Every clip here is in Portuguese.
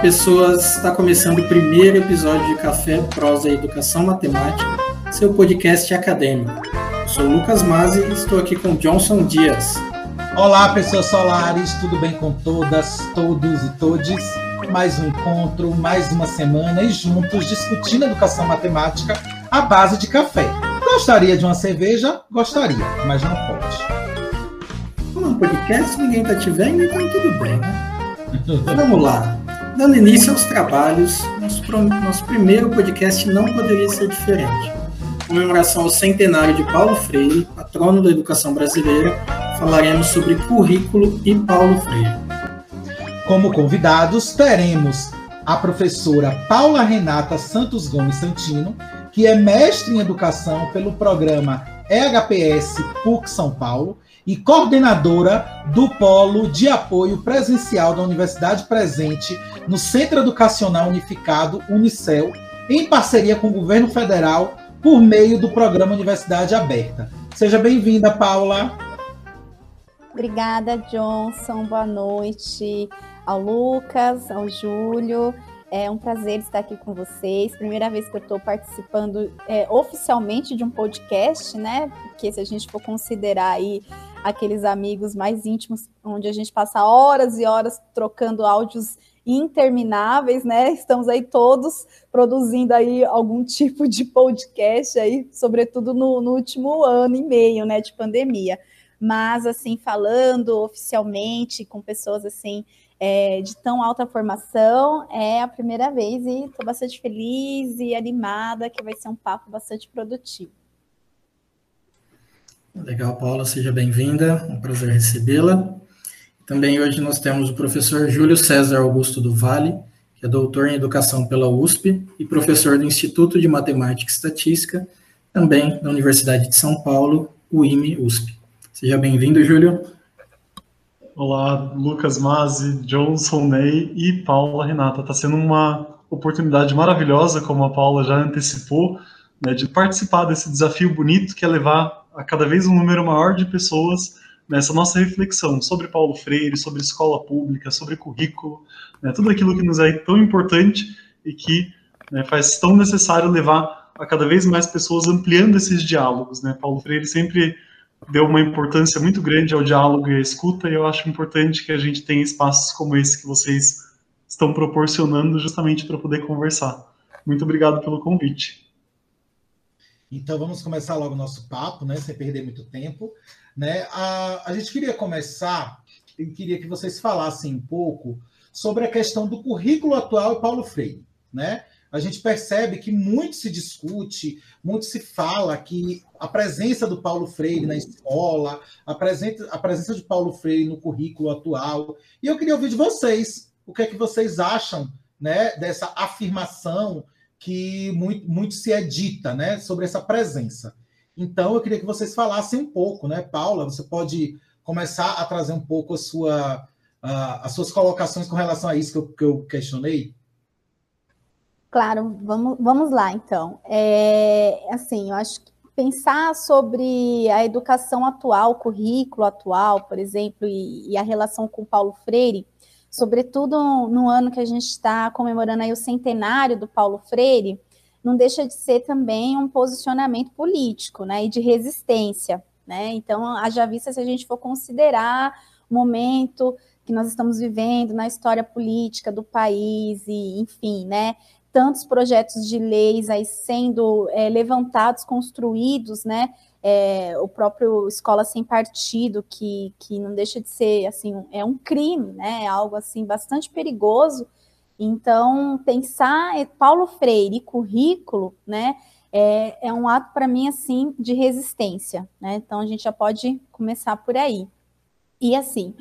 pessoas! Está começando o primeiro episódio de Café, Prosa e Educação Matemática, seu podcast acadêmico. Eu sou Lucas Mazzi e estou aqui com Johnson Dias. Olá, pessoas solares, tudo bem com todas, todos e todes? Mais um encontro, mais uma semana e juntos discutindo educação matemática à base de café. Gostaria de uma cerveja? Gostaria, mas não pode. Um podcast, ninguém está te vendo, então tudo bem, né? Vamos lá. Dando início aos trabalhos, nosso, primeiro podcast não poderia ser diferente. Comemoração ao centenário de Paulo Freire, patrono da educação brasileira, falaremos sobre currículo e Paulo Freire. Como convidados, teremos a professora Paula Renata Santos Gomes Santino, que é mestre em educação pelo programa EHPS PUC São Paulo e coordenadora do Polo de Apoio Presencial da Universidade Presente no Centro Educacional Unificado, Unicel, em parceria com o governo federal por meio do programa Universidade Aberta. Seja bem-vinda, Paula. Obrigada, Johnson. Boa noite ao Lucas, ao Júlio. É um prazer estar aqui com vocês. Primeira vez que eu estou participando é, oficialmente de um podcast, né? Porque se a gente for considerar aí aqueles amigos mais íntimos, onde a gente passa horas e horas trocando áudios intermináveis, né? Estamos aí todos produzindo aí algum tipo de podcast aí, sobretudo no, no último ano e meio, né, de pandemia. Mas assim, falando oficialmente com pessoas assim é, de tão alta formação, é a primeira vez e estou bastante feliz e animada que vai ser um papo bastante produtivo. Legal, Paula, seja bem-vinda, um prazer recebê-la. Também hoje nós temos o professor Júlio César Augusto do Vale, que é doutor em educação pela USP e professor do Instituto de Matemática e Estatística, também da Universidade de São Paulo, UIME USP. Seja bem-vindo, Júlio. Olá, Lucas Mazzi, Johnson Ney e Paula Renata. Está sendo uma oportunidade maravilhosa, como a Paula já antecipou, né, de participar desse desafio bonito que é levar a cada vez um número maior de pessoas nessa nossa reflexão sobre Paulo Freire, sobre escola pública, sobre currículo, né, tudo aquilo que nos é tão importante e que né, faz tão necessário levar a cada vez mais pessoas ampliando esses diálogos. Né? Paulo Freire sempre deu uma importância muito grande ao diálogo e à escuta, e eu acho importante que a gente tenha espaços como esse que vocês estão proporcionando justamente para poder conversar. Muito obrigado pelo convite. Então vamos começar logo o nosso papo, né? Sem perder muito tempo. Né? A, a gente queria começar e queria que vocês falassem um pouco sobre a questão do currículo atual e Paulo Freire. Né? A gente percebe que muito se discute, muito se fala que a presença do Paulo Freire na escola, a presença, a presença de Paulo Freire no currículo atual. E eu queria ouvir de vocês o que é que vocês acham né, dessa afirmação que muito, muito se edita né, sobre essa presença. Então, eu queria que vocês falassem um pouco, né? Paula, você pode começar a trazer um pouco a sua, a, as suas colocações com relação a isso que eu, que eu questionei? Claro, vamos, vamos lá, então. É, assim, eu acho que pensar sobre a educação atual, o currículo atual, por exemplo, e, e a relação com Paulo Freire, sobretudo no ano que a gente está comemorando aí o centenário do Paulo Freire, não deixa de ser também um posicionamento político, né, e de resistência, né? Então, haja vista se a gente for considerar o momento que nós estamos vivendo na história política do país e, enfim, né, tantos projetos de leis aí sendo é, levantados, construídos, né, é, o próprio escola sem partido, que, que não deixa de ser assim, é um crime, né? É algo assim bastante perigoso. Então, pensar Paulo Freire e currículo, né? É, é um ato para mim assim de resistência, né? Então a gente já pode começar por aí. E assim,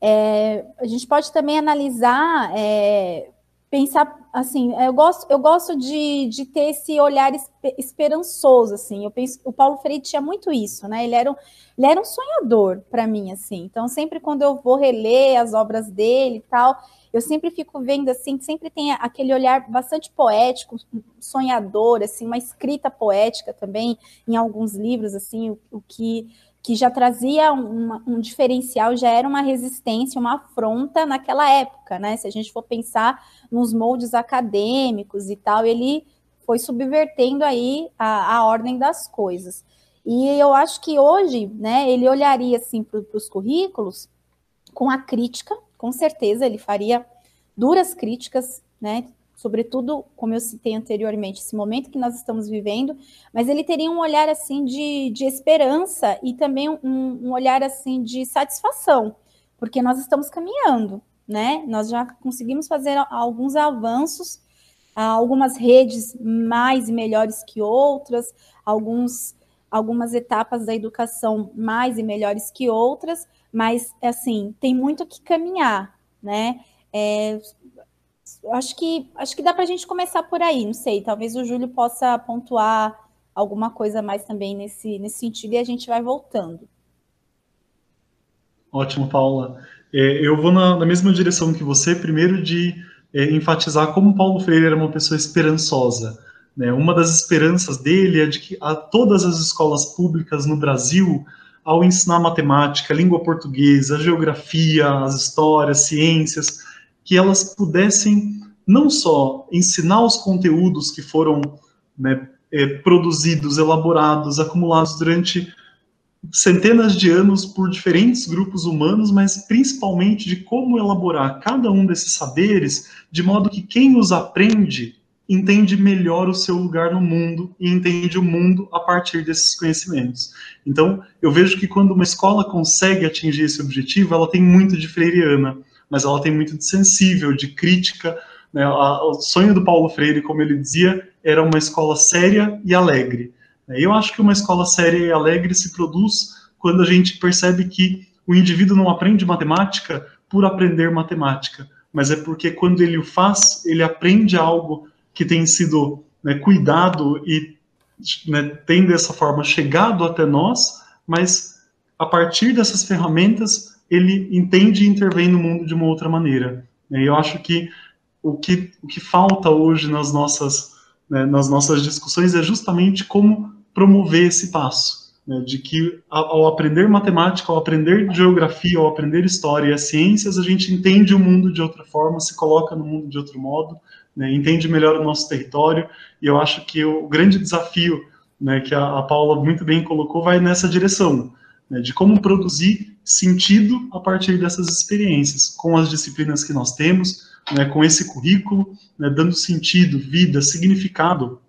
é, a gente pode também analisar é, pensar assim, eu gosto, eu gosto de, de ter esse olhar esperançoso, assim. Eu penso, o Paulo Freire tinha muito isso, né? Ele era um, ele era um sonhador para mim, assim. Então, sempre quando eu vou reler as obras dele e tal, eu sempre fico vendo assim, sempre tem aquele olhar bastante poético, sonhador, assim, uma escrita poética também em alguns livros, assim, o, o que que já trazia um diferencial, já era uma resistência, uma afronta naquela época, né? Se a gente for pensar nos moldes acadêmicos e tal, ele foi subvertendo aí a, a ordem das coisas. E eu acho que hoje, né, ele olharia assim para os currículos com a crítica, com certeza ele faria duras críticas, né, sobretudo, como eu citei anteriormente, esse momento que nós estamos vivendo, mas ele teria um olhar assim de, de esperança e também um, um olhar assim de satisfação, porque nós estamos caminhando, né? Nós já conseguimos fazer alguns avanços, algumas redes mais e melhores que outras, alguns, algumas etapas da educação mais e melhores que outras, mas assim tem muito que caminhar, né? É, acho que acho que dá para a gente começar por aí, não sei, talvez o Júlio possa pontuar alguma coisa mais também nesse, nesse sentido e a gente vai voltando. Ótimo, Paula. É, eu vou na, na, mesma direção que você, primeiro de é, enfatizar como Paulo Freire era uma pessoa esperançosa. Né? Uma das esperanças dele é de que a todas as escolas públicas no Brasil, ao ensinar matemática, língua portuguesa, geografia, as histórias, ciências, que elas pudessem não só ensinar os conteúdos que foram né, é, produzidos, elaborados, acumulados durante centenas de anos por diferentes grupos humanos, mas principalmente de como elaborar cada um desses saberes de modo que quem os aprende entende melhor o seu lugar no mundo e entende o mundo a partir desses conhecimentos. Então, eu vejo que quando uma escola consegue atingir esse objetivo, ela tem muito de freiriana mas ela tem muito de sensível, de crítica. Né? o sonho do Paulo Freire, como ele dizia, era uma escola séria e alegre. Eu acho que uma escola séria e alegre se produz quando a gente percebe que o indivíduo não aprende matemática por aprender matemática, mas é porque quando ele o faz, ele aprende algo que tem sido né, cuidado e né, tem dessa forma chegado até nós, mas a partir dessas ferramentas ele entende e intervém no mundo de uma outra maneira. E eu acho que o que, o que falta hoje nas nossas, né, nas nossas discussões é justamente como promover esse passo, né, de que ao aprender matemática, ao aprender geografia, ao aprender história e as ciências, a gente entende o mundo de outra forma, se coloca no mundo de outro modo, né, entende melhor o nosso território, e eu acho que o grande desafio né, que a, a Paula muito bem colocou vai nessa direção, né, de como produzir sentido a partir dessas experiências, com as disciplinas que nós temos, né, com esse currículo, né, dando sentido, vida, significado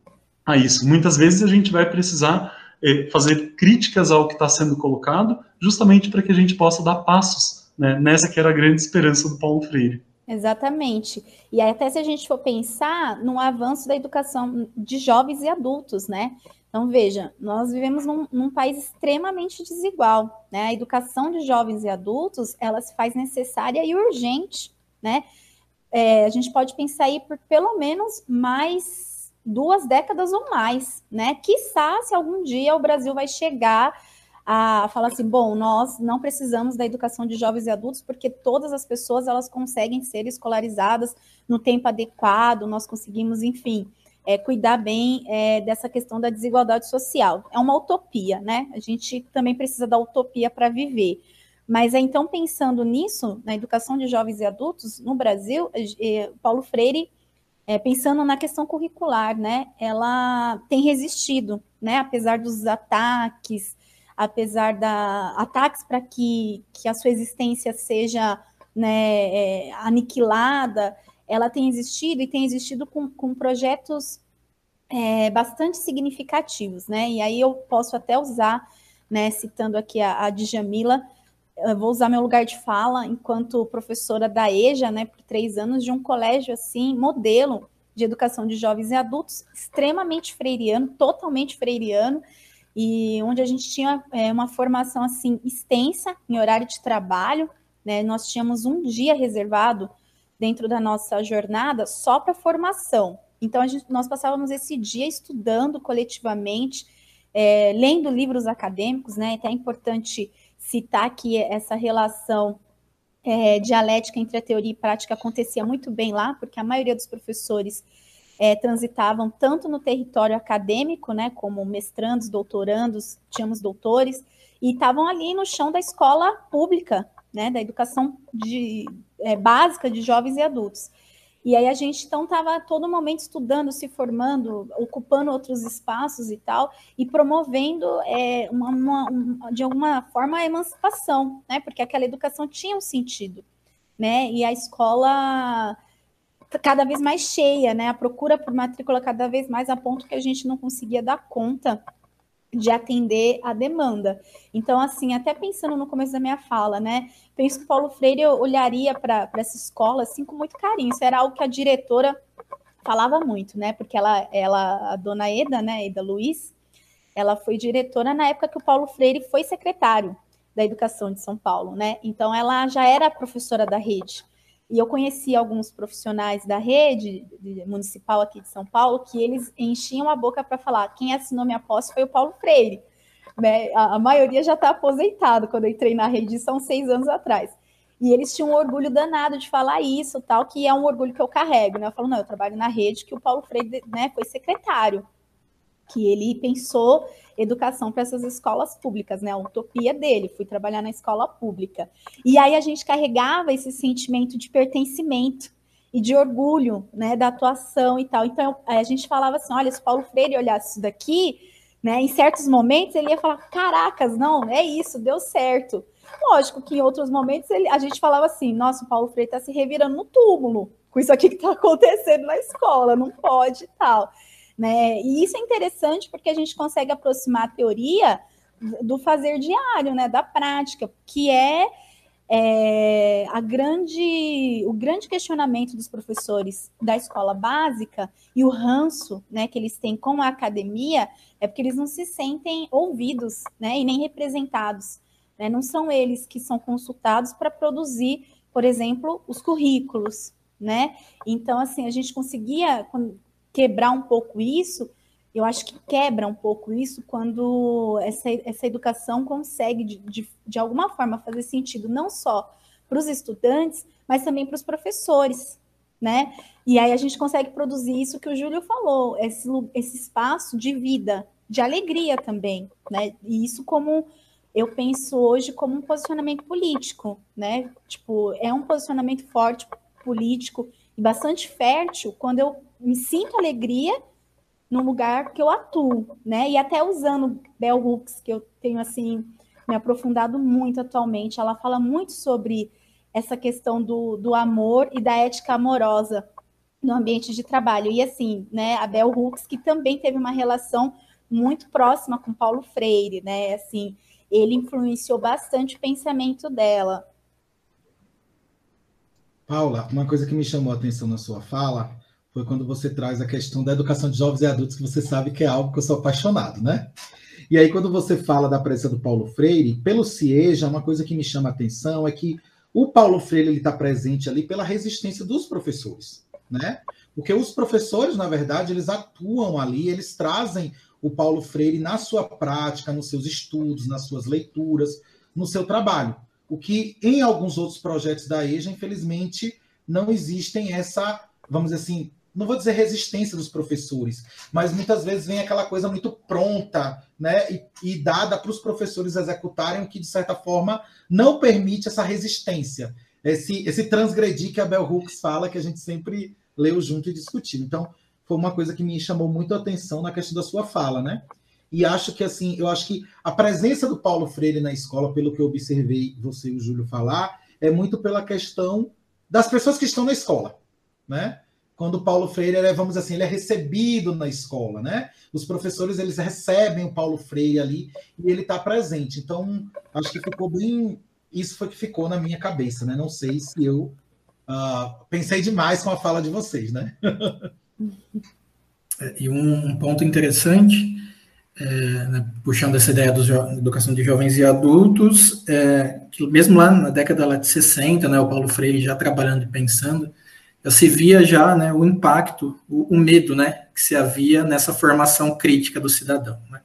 a isso. Muitas vezes a gente vai precisar é, fazer críticas ao que está sendo colocado, justamente para que a gente possa dar passos né, nessa que era a grande esperança do Paulo Freire. Exatamente. E até se a gente for pensar no avanço da educação de jovens e adultos, né? Então, veja, nós vivemos num, num, país extremamente desigual, né? A educação de jovens e adultos, ela se faz necessária e urgente, né? É, a gente pode pensar aí por pelo menos mais duas décadas ou mais, né? Quiçá se algum dia o Brasil vai chegar a falar assim, bom, nós não precisamos da educação de jovens e adultos porque todas as pessoas elas conseguem ser escolarizadas no tempo adequado, nós conseguimos, enfim, é, cuidar bem é, dessa questão da desigualdade social. É uma utopia, né? A gente também precisa da utopia para viver. Mas é então pensando nisso, na educação de jovens e adultos no Brasil, é, Paulo Freire, é, pensando na questão curricular, né? Ela tem resistido, né? Apesar dos ataques, apesar da ataques para que, que a sua existência seja né, é, aniquilada, ela tem existido e tem existido com, com projetos é, bastante significativos, né? E aí eu posso até usar, né, citando aqui a, a Djamila, vou usar meu lugar de fala enquanto professora da EJA, né, por três anos, de um colégio assim, modelo de educação de jovens e adultos, extremamente freiriano, totalmente freiriano, e onde a gente tinha é, uma formação assim extensa em horário de trabalho, né? Nós tínhamos um dia reservado dentro da nossa jornada só para formação. Então, gente, nós passávamos esse dia estudando coletivamente, é, lendo livros acadêmicos, né? Até é importante citar que essa relação é, dialética entre a teoria e prática acontecia muito bem lá, porque a maioria dos professores é, transitavam tanto no território acadêmico, né, como mestrandos, doutorandos, tínhamos doutores, e estavam ali no chão da escola pública, né, da educação de, é, básica de jovens e adultos. E aí a gente então estava todo momento estudando, se formando, ocupando outros espaços e tal, e promovendo é, uma, uma, de alguma forma a emancipação, né? Porque aquela educação tinha um sentido, né? E a escola cada vez mais cheia, né? A procura por matrícula cada vez mais a ponto que a gente não conseguia dar conta de atender a demanda. Então, assim, até pensando no começo da minha fala, né? Penso que Paulo Freire olharia para essa escola assim com muito carinho. Isso era algo que a diretora falava muito, né? Porque ela, ela a dona Eda, né, Eda Luiz, ela foi diretora na época que o Paulo Freire foi secretário da Educação de São Paulo, né? Então ela já era professora da rede. E eu conheci alguns profissionais da rede municipal aqui de São Paulo que eles enchiam a boca para falar: quem assinou minha posse foi o Paulo Freire. Né? A, a maioria já está aposentado quando eu entrei na rede, são seis anos atrás. E eles tinham um orgulho danado de falar isso, tal, que é um orgulho que eu carrego. Né? Eu falo, não, eu trabalho na rede que o Paulo Freire né, foi secretário que ele pensou educação para essas escolas públicas, né? A utopia dele, fui trabalhar na escola pública. E aí a gente carregava esse sentimento de pertencimento e de orgulho, né, da atuação e tal. Então a gente falava assim, olha, se Paulo Freire olhasse isso daqui, né, em certos momentos ele ia falar, caracas, não, é isso, deu certo. Lógico que em outros momentos ele, a gente falava assim, nossa, o Paulo Freire está se revirando no túmulo com isso aqui que está acontecendo na escola, não pode e tal. Né? E isso é interessante porque a gente consegue aproximar a teoria do fazer diário, né, da prática, que é, é a grande, o grande questionamento dos professores da escola básica e o ranço né, que eles têm com a academia é porque eles não se sentem ouvidos né, e nem representados. Né? Não são eles que são consultados para produzir, por exemplo, os currículos. Né? Então, assim, a gente conseguia, quebrar um pouco isso, eu acho que quebra um pouco isso quando essa, essa educação consegue, de, de, de alguma forma, fazer sentido não só para os estudantes, mas também para os professores, né? E aí a gente consegue produzir isso que o Júlio falou, esse, esse espaço de vida, de alegria também, né? E isso como eu penso hoje como um posicionamento político, né? Tipo, é um posicionamento forte político e bastante fértil quando eu me sinto alegria no lugar que eu atuo, né? E até usando Bell Hooks, que eu tenho assim me aprofundado muito atualmente, ela fala muito sobre essa questão do, do amor e da ética amorosa no ambiente de trabalho. E assim, né, a Bell Hooks, que também teve uma relação muito próxima com Paulo Freire, né? Assim, ele influenciou bastante o pensamento dela. Paula, uma coisa que me chamou a atenção na sua fala foi quando você traz a questão da educação de jovens e adultos, que você sabe que é algo que eu sou apaixonado, né? E aí, quando você fala da presença do Paulo Freire, pelo CIEJA, uma coisa que me chama a atenção é que o Paulo Freire está presente ali pela resistência dos professores, né? Porque os professores, na verdade, eles atuam ali, eles trazem o Paulo Freire na sua prática, nos seus estudos, nas suas leituras, no seu trabalho. O que em alguns outros projetos da EJA, infelizmente, não existem essa, vamos dizer assim, não vou dizer resistência dos professores, mas muitas vezes vem aquela coisa muito pronta, né, e, e dada para os professores executarem, o que de certa forma não permite essa resistência, esse, esse transgredir que a Bell Hooks fala, que a gente sempre leu junto e discutiu. Então, foi uma coisa que me chamou muito a atenção na questão da sua fala, né? E acho que assim, eu acho que a presença do Paulo Freire na escola, pelo que eu observei você e o Júlio falar, é muito pela questão das pessoas que estão na escola, né? quando o Paulo Freire é, vamos assim, ele é recebido na escola, né? Os professores eles recebem o Paulo Freire ali e ele está presente. Então, acho que ficou bem. Isso foi que ficou na minha cabeça, né? Não sei se eu uh, pensei demais com a fala de vocês, né? É, e um, ponto interessante, é, né, puxando essa ideia da educação de jovens e adultos, é, que mesmo lá na década de 60, né, o Paulo Freire já trabalhando e pensando se via já né, o impacto, o, o, medo né, que se havia nessa formação crítica do cidadão. Né?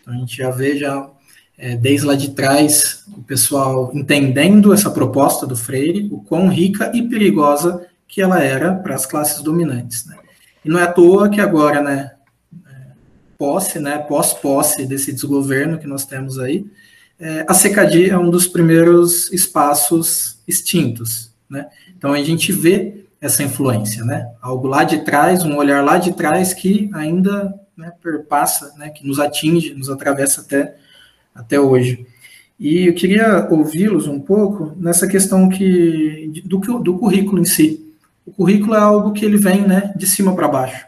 Então a gente já vê já, é, desde lá de trás o pessoal entendendo essa proposta do Freire, o quão rica e perigosa que ela era para as classes dominantes. Né? E não é à toa que agora, né, posse, né, pós-posse desse desgoverno que nós temos aí, é, a CKD é um dos primeiros espaços extintos, né? Então a gente vê essa influência, né? Algo lá de trás, um olhar lá de trás que ainda né, perpassa, né, que nos atinge, nos atravessa até, até hoje. E eu queria ouvi-los um pouco nessa questão que do, do currículo em si. O currículo é algo que ele vem né, de cima para baixo.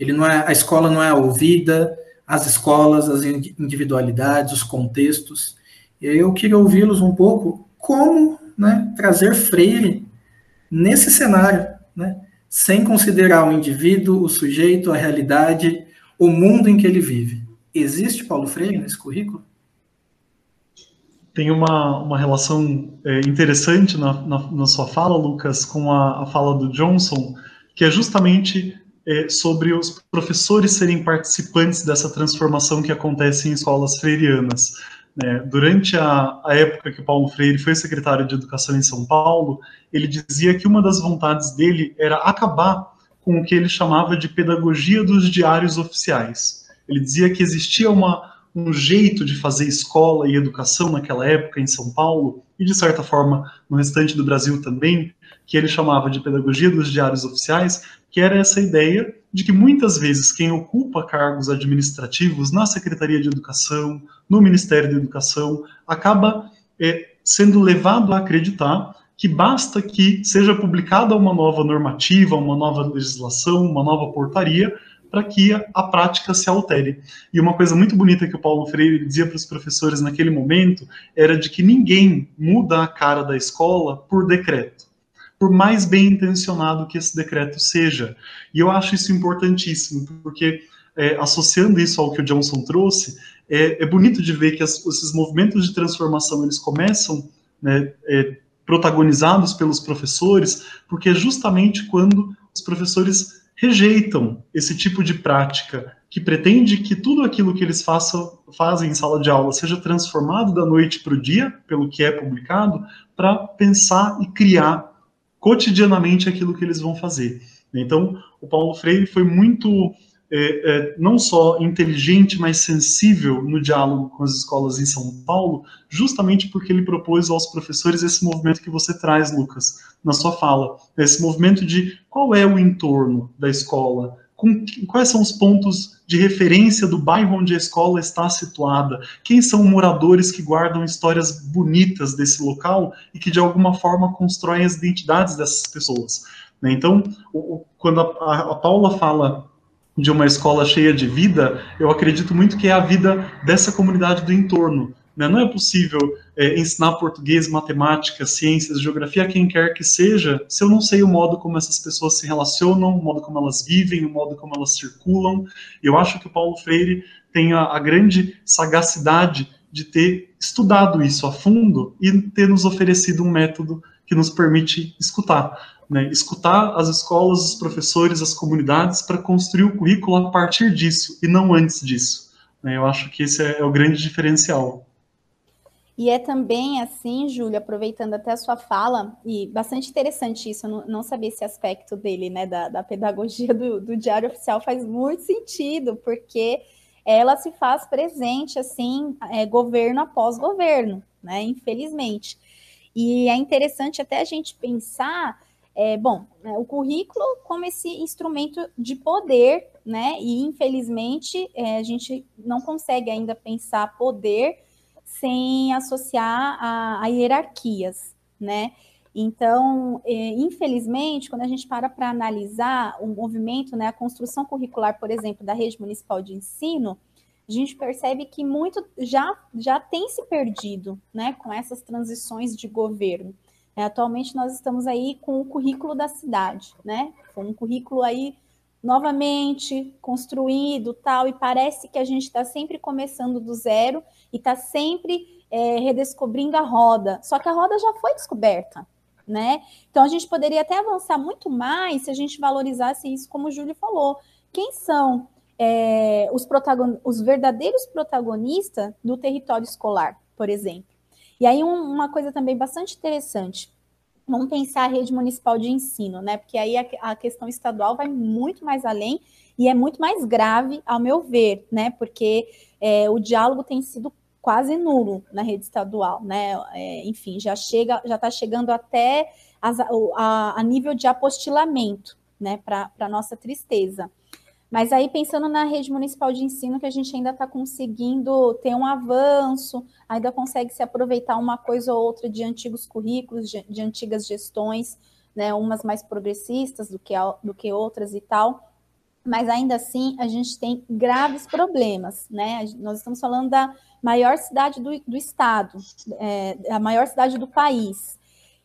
Ele não é, a escola não é ouvida, as escolas, as individualidades, os contextos. E eu queria ouvi-los um pouco como né, trazer Freire nesse cenário, né, sem considerar o indivíduo, o sujeito, a realidade, o mundo em que ele vive. Existe Paulo Freire nesse currículo? Tem uma, uma relação é, interessante na, na, na, sua fala, Lucas, com a, a fala do Johnson, que é justamente é, sobre os professores serem participantes dessa transformação que acontece em escolas freirianas. Né? Durante a, a, época que Paulo Freire foi secretário de Educação em São Paulo, ele dizia que uma das vontades dele era acabar com o que ele chamava de pedagogia dos diários oficiais. Ele dizia que existia uma, um jeito de fazer escola e educação naquela época em São Paulo, e de certa forma no restante do Brasil também, que ele chamava de pedagogia dos diários oficiais, que era essa ideia de que muitas vezes quem ocupa cargos administrativos na Secretaria de Educação, no Ministério da Educação, acaba é, sendo levado a acreditar que basta que seja publicada uma nova normativa, uma nova legislação, uma nova portaria, para que a, a, prática se altere. E uma coisa muito bonita que o Paulo Freire dizia para os professores naquele momento era de que ninguém muda a cara da escola por decreto por mais bem intencionado que esse decreto seja. E eu acho isso importantíssimo, porque é, associando isso ao que o Johnson trouxe, é, é bonito de ver que as, esses movimentos de transformação eles começam né, é, protagonizados pelos professores, porque é justamente quando os professores rejeitam esse tipo de prática que pretende que tudo aquilo que eles façam, fazem em sala de aula seja transformado da noite para o dia, pelo que é publicado, para pensar e criar cotidianamente aquilo que eles vão fazer. Então, o Paulo Freire foi muito, é, é, não só inteligente, mas sensível no diálogo com as escolas em São Paulo, justamente porque ele propôs aos professores esse movimento que você traz, Lucas, na sua fala. Esse movimento de qual é o entorno da escola, com, quais são os pontos de referência do bairro onde a escola está situada, quem são moradores que guardam histórias bonitas desse local e que de alguma forma constroem as identidades dessas pessoas. Né? Então, o, quando a, a Paula fala de uma escola cheia de vida, eu acredito muito que é a vida dessa comunidade do entorno, né? Não é possível é, ensinar português, matemática, ciências, geografia quem quer que seja, se eu não sei o modo como essas pessoas se relacionam, o modo como elas vivem, o modo como elas circulam. Eu acho que o Paulo Freire tem a, a grande sagacidade de ter estudado isso a fundo e ter nos oferecido um método que nos permite escutar. Né, escutar as escolas, os professores, as comunidades para construir o currículo a partir disso e não antes disso. Né, eu acho que esse é, é o grande diferencial. E é também assim, Júlia, aproveitando até a sua fala, e bastante interessante isso, eu não, não sabia esse aspecto dele, né, da, da pedagogia do, do Diário Oficial, faz muito sentido, porque ela se faz presente, assim, é, governo após governo, né, infelizmente. E é interessante até a gente pensar, é, bom, né, o currículo como esse instrumento de poder, né, e infelizmente é, a gente não consegue ainda pensar poder sem associar a, a hierarquias, né? Então, é, infelizmente, quando a gente para para analisar o movimento, né, a construção curricular, por exemplo, da rede municipal de ensino, a gente percebe que muito já, já tem se perdido né, com essas transições de governo. É, atualmente nós estamos aí com o currículo da cidade, né? Com um currículo aí novamente construído tal, e parece que a gente está sempre começando do zero e está sempre é, redescobrindo a roda. Só que a roda já foi descoberta, né? Então a gente poderia até avançar muito mais se a gente valorizasse isso, como o Júlio falou. Quem são é, os, protagon... os verdadeiros protagonistas do território escolar, por exemplo? E aí um, uma coisa também bastante interessante. Vamos pensar a rede municipal de ensino, né? Porque aí a, a, questão estadual vai muito mais além e é muito mais grave, ao meu ver, né? Porque é, o diálogo tem sido quase nulo na rede estadual, né? É, enfim, já chega, já está chegando até as, a, a, nível de apostilamento, né? Para nossa tristeza. Mas aí, pensando na rede municipal de ensino, que a gente ainda está conseguindo ter um avanço, ainda consegue se aproveitar uma coisa ou outra de antigos currículos, de, de antigas gestões, né, umas mais progressistas do que, do que outras e tal, mas ainda assim a gente tem graves problemas, né? Nós estamos falando da maior cidade do, do estado, é, a maior cidade do país.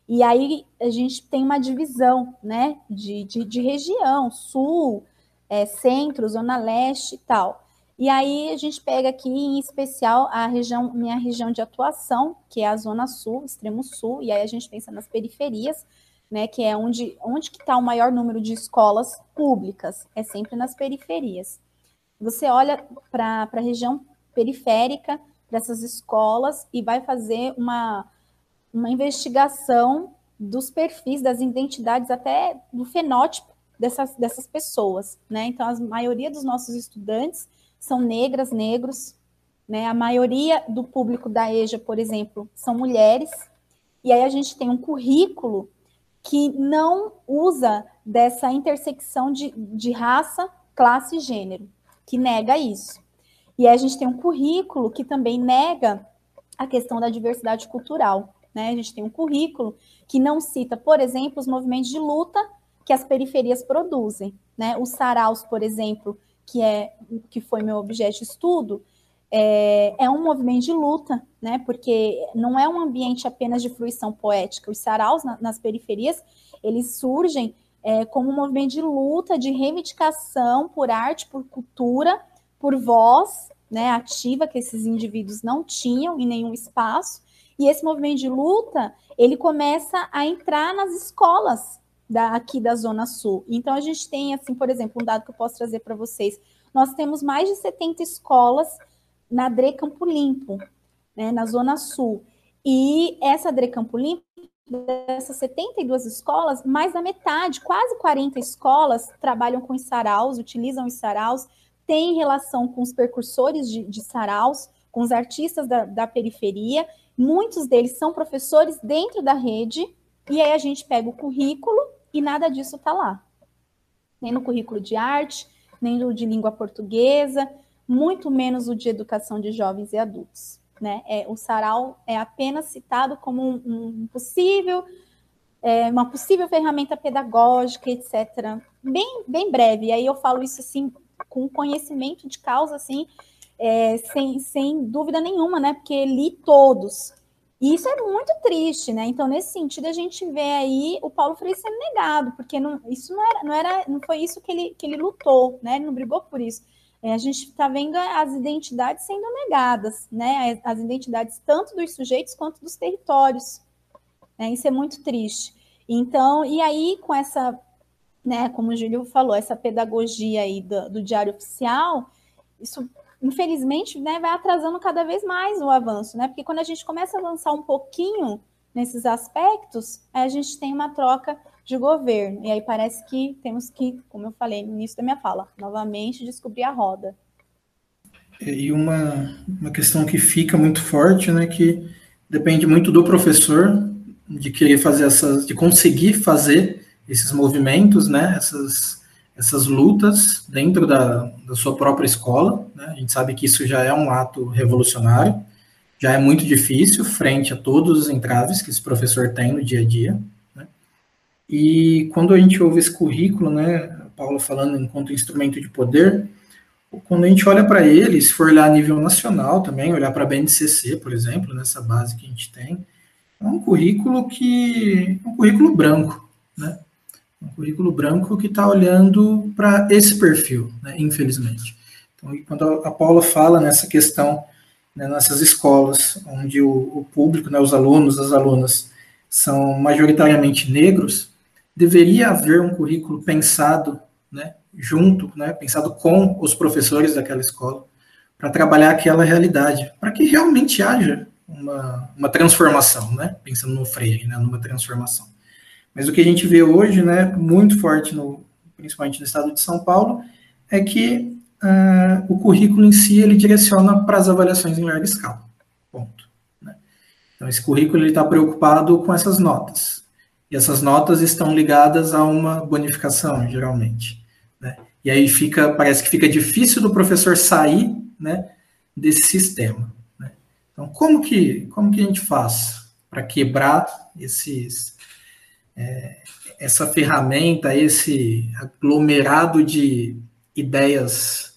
E aí a gente tem uma divisão, né, de, de, de região, sul, é, centro, zona leste e tal. E aí a gente pega aqui em especial a região, minha região de atuação, que é a zona sul, extremo sul, e aí a gente pensa nas periferias, né, que é onde, onde que está o maior número de escolas públicas, é sempre nas periferias. Você olha para a região periférica dessas escolas e vai fazer uma, uma investigação dos perfis, das identidades, até do fenótipo dessas, dessas pessoas, né? Então, a maioria dos nossos estudantes são negras, negros, né? A maioria do público da EJA, por exemplo, são mulheres, e aí a gente tem um currículo que não usa dessa intersecção de, de raça, classe e gênero, que nega isso. E aí a gente tem um currículo que também nega a questão da diversidade cultural. Né? A gente tem um currículo que não cita, por exemplo, os movimentos de luta que as periferias produzem. Né? Os saraus, por exemplo, que, é, que foi meu objeto de estudo, é, é, um movimento de luta, né? porque não é um ambiente apenas de fruição poética. Os saraus na, nas periferias, eles surgem é, como um movimento de luta, de reivindicação por arte, por cultura, por voz né, ativa que esses indivíduos não tinham em nenhum espaço. E esse movimento de luta, ele começa a entrar nas escolas, da, aqui da Zona Sul. Então, a gente tem, assim, por exemplo, um dado que eu posso trazer para vocês. Nós temos mais de 70 escolas na DRE Campo Limpo, né, na Zona Sul. E essa DRE Campo Limpo, dessas 72 escolas, mais da metade, quase 40 escolas, trabalham com os saraus, utilizam os saraus, têm relação com os percursores de, de saraus, com os artistas da, da periferia. Muitos deles são professores dentro da rede, e aí a gente pega o currículo e nada disso está lá. Nem no currículo de arte, nem no de língua portuguesa, muito menos o de educação de jovens e adultos. Né? É, o sarau é apenas citado como um, um possível, é, uma possível ferramenta pedagógica, etc. Bem, bem breve. E aí eu falo isso assim com conhecimento de causa, assim, é, sem, sem dúvida nenhuma, né? Porque li todos. E isso é muito triste, né? Então, nesse sentido, a gente vê aí o Paulo Freire sendo negado, porque não, isso não era, não era, não foi isso que ele, que ele lutou, né? Ele não brigou por isso. É, a gente está vendo as identidades sendo negadas, né? As identidades tanto dos sujeitos quanto dos territórios. Né? Isso é muito triste. Então, e aí, com essa, né, como o Júlio falou, essa pedagogia aí do, do diário oficial, isso infelizmente, né, vai atrasando cada vez mais o avanço, né? Porque quando a gente começa a avançar um pouquinho nesses aspectos, a gente tem uma troca de governo. E aí parece que temos que, como eu falei no início da minha fala, novamente descobrir a roda. E uma, uma questão que fica muito forte, né, que depende muito do professor de querer fazer essas, de conseguir fazer esses movimentos, né, essas essas lutas dentro da, da sua própria escola. Né? A gente sabe que isso já é um ato revolucionário, já é muito difícil frente a todos os entraves que esse professor tem no dia a dia. Né? E quando a gente ouve esse currículo, né, a Paula falando enquanto instrumento de poder, quando a gente olha para ele, se for olhar a nível nacional também, olhar para a BNCC, por exemplo, nessa base que a gente tem, é um currículo que é um currículo branco, né? Um currículo branco que está olhando para esse perfil, né, infelizmente. Então, quando a Paula fala nessa questão, né, nessas escolas, onde o, o público, né, os alunos, as alunas, são majoritariamente negros, deveria haver um currículo pensado, né, junto, né, pensado com os professores daquela escola, para trabalhar aquela realidade, para que realmente haja uma, uma transformação, né, pensando no Freire, né, numa transformação. Mas o que a gente vê hoje, né, muito forte, no, principalmente no estado de São Paulo, é que uh, o currículo em si ele direciona para as avaliações em larga escala. Ponto. Né? Então, esse currículo está preocupado com essas notas. E essas notas estão ligadas a uma bonificação, geralmente. Né? E aí fica, parece que fica difícil do professor sair né, desse sistema. Né? Então, como que, como que a gente faz para quebrar esses, é, essa ferramenta, esse aglomerado de ideias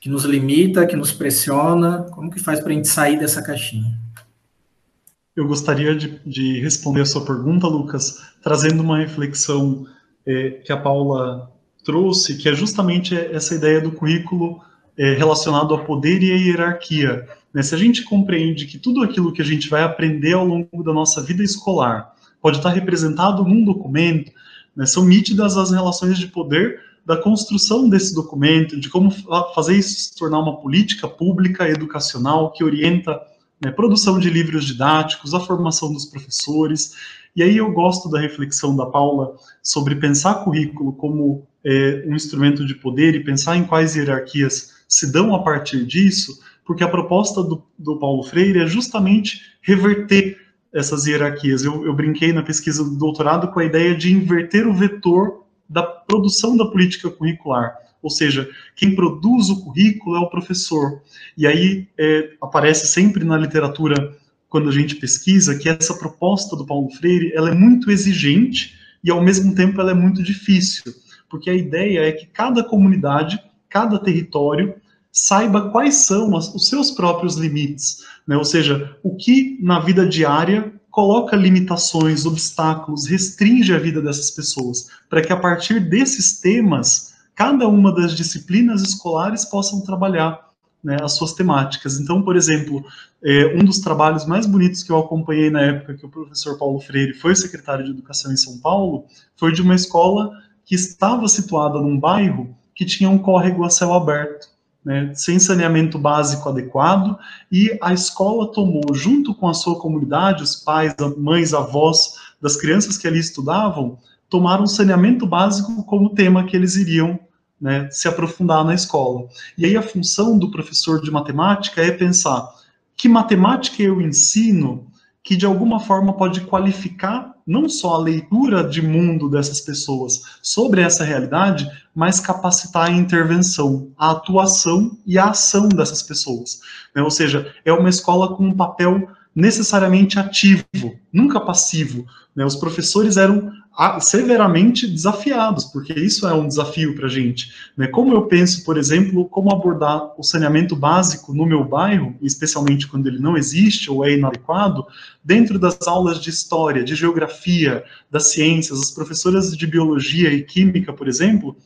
que nos limita, que nos pressiona? Como que faz para a gente sair dessa caixinha? Eu gostaria de, de, responder a sua pergunta, Lucas, trazendo uma reflexão é, que a Paula trouxe, que é justamente essa ideia do currículo é, relacionado ao poder e à hierarquia. Né? Se a gente compreende que tudo aquilo que a gente vai aprender ao longo da nossa vida escolar pode estar representado num documento, né? são nítidas as relações de poder da construção desse documento, de como fazer isso se tornar uma política pública educacional que orienta né, produção de livros didáticos, a formação dos professores. E aí eu gosto da reflexão da Paula sobre pensar currículo como é, um instrumento de poder e pensar em quais hierarquias se dão a partir disso, porque a proposta do, do Paulo Freire é justamente reverter essas hierarquias. Eu, eu brinquei na pesquisa do doutorado com a ideia de inverter o vetor da produção da política curricular. Ou seja, quem produz o currículo é o professor. E aí é, aparece sempre na literatura, quando a gente pesquisa, que essa proposta do Paulo Freire ela é muito exigente e, ao mesmo tempo, ela é muito difícil. Porque a ideia é que cada comunidade, cada território, saiba quais são os seus próprios limites. Né? Ou seja, o que na vida diária coloca limitações, obstáculos, restringe a vida dessas pessoas, para que a partir desses temas, cada uma das disciplinas escolares possam trabalhar né, as suas temáticas. Então, por exemplo, é, um dos trabalhos mais bonitos que eu acompanhei na época que o professor Paulo Freire foi secretário de Educação em São Paulo, foi de uma escola que estava situada num bairro que tinha um córrego a céu aberto né, sem saneamento básico adequado, e a escola tomou, junto com a sua comunidade, os pais, mães, avós das crianças que ali estudavam, tomaram saneamento básico como tema que eles iriam né, se aprofundar na escola. E aí a função do professor de matemática é pensar que matemática eu ensino que de alguma forma pode qualificar não só a leitura de mundo dessas pessoas sobre essa realidade, mas capacitar a intervenção, a atuação e a ação dessas pessoas. Né? Ou seja, é uma escola com um papel necessariamente ativo, nunca passivo. Né? Os professores eram severamente desafiados, porque isso é um desafio para a gente. Né? Como eu penso, por exemplo, como abordar o saneamento básico no meu bairro, especialmente quando ele não existe ou é inadequado, dentro das aulas de história, de geografia, das ciências, as professoras de biologia e química, por exemplo,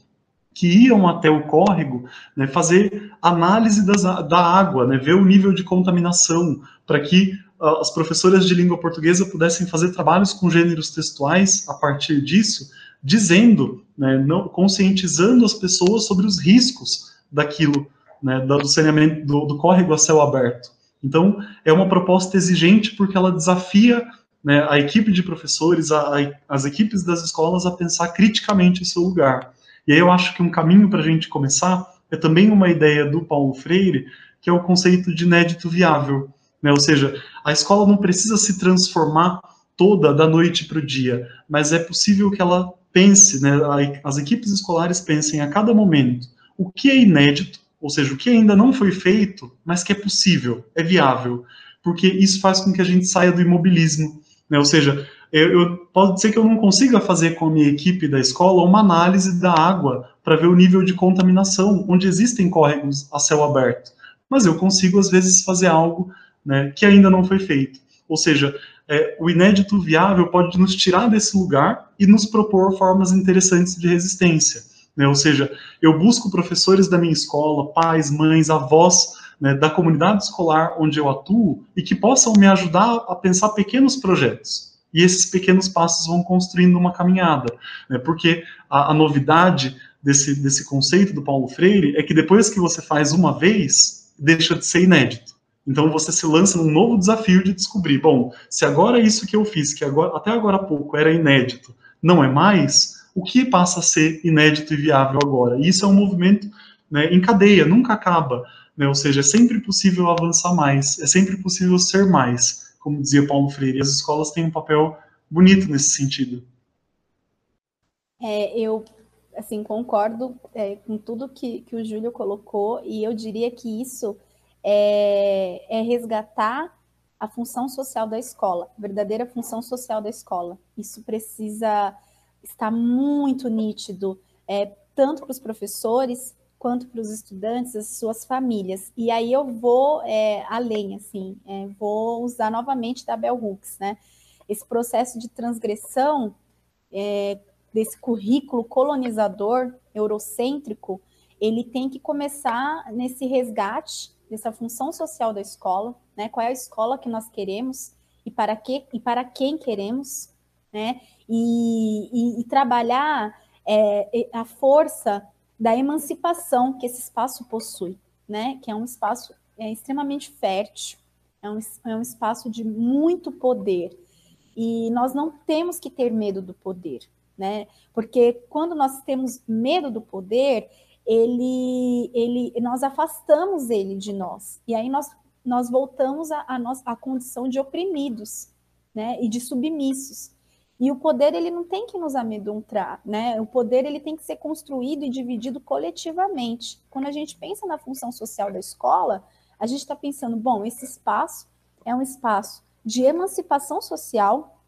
que iam até o córrego né, fazer análise das, da água, né, ver o nível de contaminação, para que as professoras de língua portuguesa pudessem fazer trabalhos com gêneros textuais a partir disso, dizendo, né, não, conscientizando as pessoas sobre os riscos daquilo, né, do saneamento do, do, córrego a céu aberto. Então, é uma proposta exigente porque ela desafia né, a equipe de professores, a, a, as equipes das escolas a pensar criticamente o seu lugar. E aí eu acho que um caminho para a gente começar é também uma ideia do Paulo Freire, que é o conceito de inédito viável. Né? Ou seja, a escola não precisa se transformar toda da noite para o dia, mas é possível que ela pense, né, as equipes escolares pensem a cada momento o que é inédito, ou seja, o que ainda não foi feito, mas que é possível, é viável, porque isso faz com que a gente saia do imobilismo, né, ou seja, eu, eu, pode ser que eu não consiga fazer com a minha equipe da escola uma análise da água para ver o nível de contaminação, onde existem córregos a céu aberto, mas eu consigo às vezes fazer algo né, que ainda não foi feito. Ou seja, é, o inédito viável pode nos tirar desse lugar e nos propor formas interessantes de resistência. Né? Ou seja, eu busco professores da minha escola, pais, mães, avós né, da comunidade escolar onde eu atuo e que possam me ajudar a pensar pequenos projetos. E esses pequenos passos vão construindo uma caminhada, né, porque a, a novidade desse, desse conceito do Paulo Freire é que depois que você faz uma vez, deixa de ser inédito. Então você se lança num novo desafio de descobrir, bom, se agora isso que eu fiz, que agora, até agora há pouco era inédito, não é mais, o que passa a ser inédito e viável agora? E isso é um movimento né, em cadeia, nunca acaba. Né? Ou seja, é sempre possível avançar mais, é sempre possível ser mais, como dizia Paulo Freire. E as escolas têm um papel bonito nesse sentido. É, eu assim concordo é, com tudo que, que o Júlio colocou e eu diria que isso é, é resgatar a função social da escola, a verdadeira função social da escola. Isso precisa estar muito nítido, é, tanto para os professores quanto para os estudantes, as suas famílias. E aí eu vou é, além, assim, é, vou usar novamente da Bell Hooks, né? Esse processo de transgressão é, desse currículo colonizador eurocêntrico, ele tem que começar nesse resgate dessa função social da escola, né? Qual é a escola que nós queremos e para que e para quem queremos, né? E, e, e trabalhar é, a força da emancipação que esse espaço possui, né? Que é um espaço é, extremamente fértil, é um, é um espaço de muito poder. E nós não temos que ter medo do poder, né? Porque quando nós temos medo do poder, ele, ele, nós afastamos ele de nós. E aí nós, nós voltamos à nossa a condição de oprimidos, né? E de submissos. E o poder ele não tem que nos amedrontar, né? O poder ele tem que ser construído e dividido coletivamente. Quando a gente pensa na função social da escola, a gente está pensando, bom, esse espaço é um espaço de emancipação social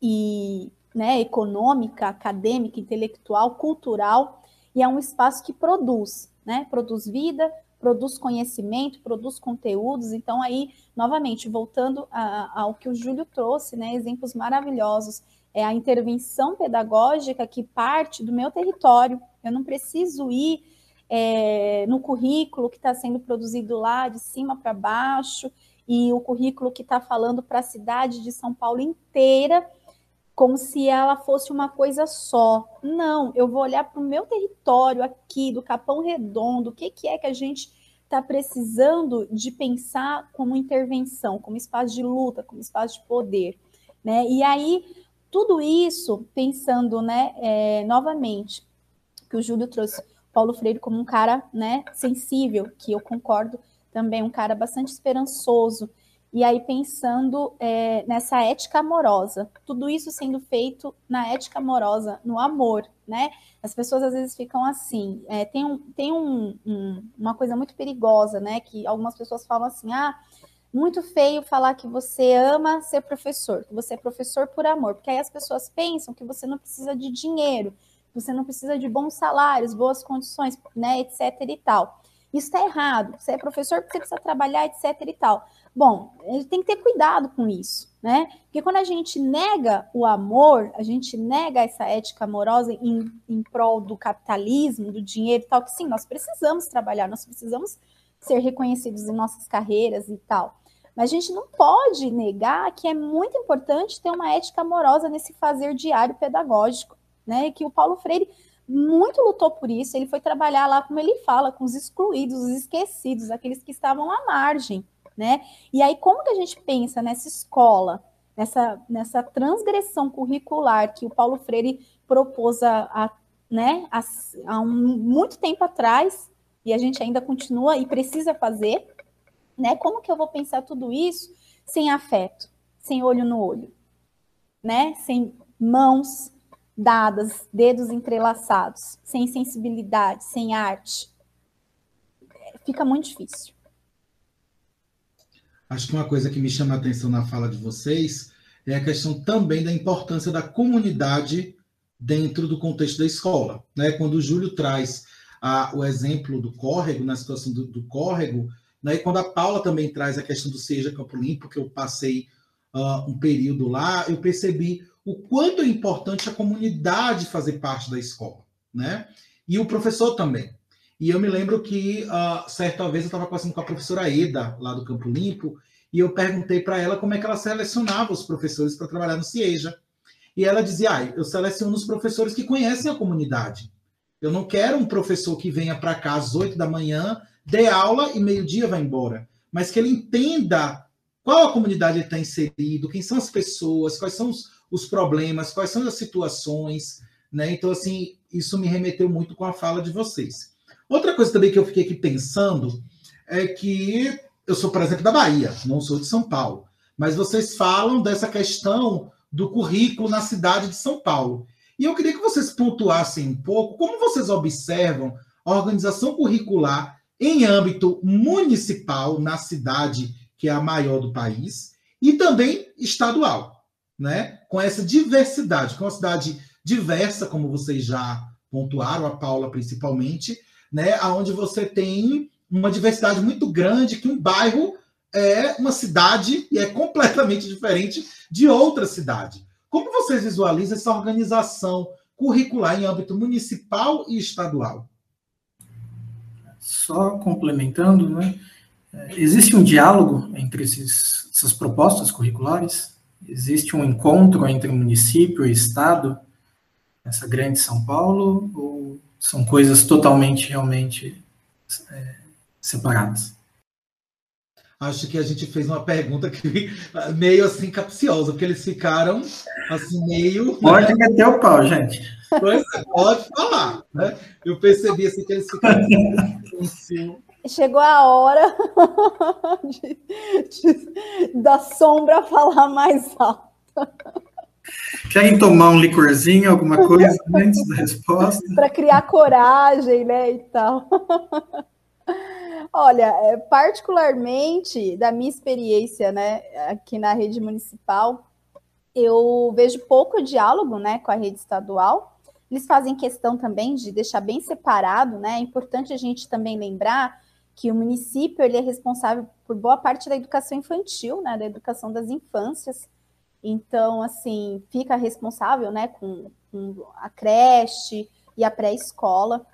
e né, econômica, acadêmica, intelectual, cultural, e é um espaço que produz, né? Produz vida, produz conhecimento, produz conteúdos. Então, aí, novamente, voltando a, ao que o Júlio trouxe, né? Exemplos maravilhosos é a intervenção pedagógica que parte do meu território. Eu não preciso ir é, no currículo que está sendo produzido lá de cima para baixo e o currículo que está falando para a cidade de São Paulo inteira, como se ela fosse uma coisa só. Não, eu vou olhar para o meu território aqui, do Capão Redondo, o que, que é que a gente está precisando de pensar como intervenção, como espaço de luta, como espaço de poder. Né? E aí tudo isso pensando, né, é, novamente, que o Júlio trouxe Paulo Freire como um cara, né, sensível, que eu concordo também, um cara bastante esperançoso. E aí pensando é, nessa ética amorosa, tudo isso sendo feito na ética amorosa, no amor, né? As pessoas às vezes ficam assim, é, tem, um, tem um, um, uma coisa muito perigosa, né? Que algumas pessoas falam assim, ah, muito feio falar que você ama ser professor, que você é professor por amor, porque aí as pessoas pensam que você não precisa de dinheiro, você não precisa de bons salários, boas condições, né, etc e tal. Isso está errado. Você é professor porque você precisa trabalhar, etc e tal. Bom, ele tem que ter cuidado com isso, né? Porque quando a gente nega o amor, a gente nega essa ética amorosa em, em prol do capitalismo, do dinheiro e tal, que sim, nós precisamos trabalhar, nós precisamos ser reconhecidos em nossas carreiras e tal. Mas a gente não pode negar que é muito importante ter uma ética amorosa nesse fazer diário pedagógico, né? Que o Paulo Freire muito lutou por isso. Ele foi trabalhar lá, como ele fala, com os excluídos, os esquecidos, aqueles que estavam à margem, né? E aí, como que a gente pensa nessa escola, nessa, nessa transgressão curricular que o Paulo Freire propôs a, a né, há, há um, muito tempo atrás, e a gente ainda continua e precisa fazer, né? Como que eu vou pensar tudo isso sem afeto, sem olho no olho, né? Sem mãos dadas, dedos entrelaçados, sem sensibilidade, sem arte. Fica muito difícil. Acho que uma coisa que me chama a atenção na fala de vocês é a questão também da importância da comunidade dentro do contexto da escola. Né? Quando o Júlio traz a, o exemplo do córrego, na situação do, do córrego, né? E quando a Paula também traz a questão do Seja Campo Limpo, que eu passei uh, um período lá, eu percebi o quanto é importante a comunidade fazer parte da escola, né? E o professor também. E eu me lembro que uh, certa vez eu estava conversando com a professora Eda, lá do Campo Limpo, e eu perguntei para ela como é que ela selecionava os professores para trabalhar no CIEJA. E ela dizia: ah, eu seleciono os professores que conhecem a comunidade. Eu não quero um professor que venha para cá às 8 da manhã dê aula e meio-dia vai embora. Mas que ele entenda qual a comunidade ele está inserido, quem são as pessoas, quais são os, os problemas, quais são as situações, né? Então, assim, isso me remeteu muito com a fala de vocês. Outra coisa também que eu fiquei aqui pensando é que eu sou, por exemplo, da Bahia, não sou de São Paulo, mas vocês falam dessa questão do currículo na cidade de São Paulo. E eu queria que vocês pontuassem um pouco como vocês observam a organização curricular em âmbito municipal na cidade que é a maior do país e também estadual, né? Com essa diversidade, com uma cidade diversa, como vocês já pontuaram, a Paula principalmente, né? Aonde você tem uma diversidade muito grande, que um bairro é uma cidade e é completamente diferente de outra cidade. Como vocês visualizam essa organização curricular em âmbito municipal e estadual? Só complementando, né? Existe um diálogo entre esses, essas propostas curriculares? Existe um encontro entre município e estado nessa grande São Paulo? Ou são coisas totalmente, realmente é, separadas? Acho que a gente fez uma pergunta que meio assim capciosa, porque eles ficaram assim meio. Pode né? meter o pau, gente. Pois é, pode falar. Né? Eu percebi assim que eles ficaram assim, Chegou a hora de, de, da sombra falar mais alto. Querem tomar um licorzinho, alguma coisa antes da resposta? Para criar coragem, né, e tal. Olha, é, particularmente da minha experiência, né, aqui na rede municipal, eu vejo pouco diálogo, né, com a rede estadual. Eles fazem questão também de deixar bem separado, né? É importante a gente também lembrar que o município ele é responsável por boa parte da educação infantil, né, da educação das infâncias. Então, assim, fica responsável, né, com, com a creche e a pré-escola.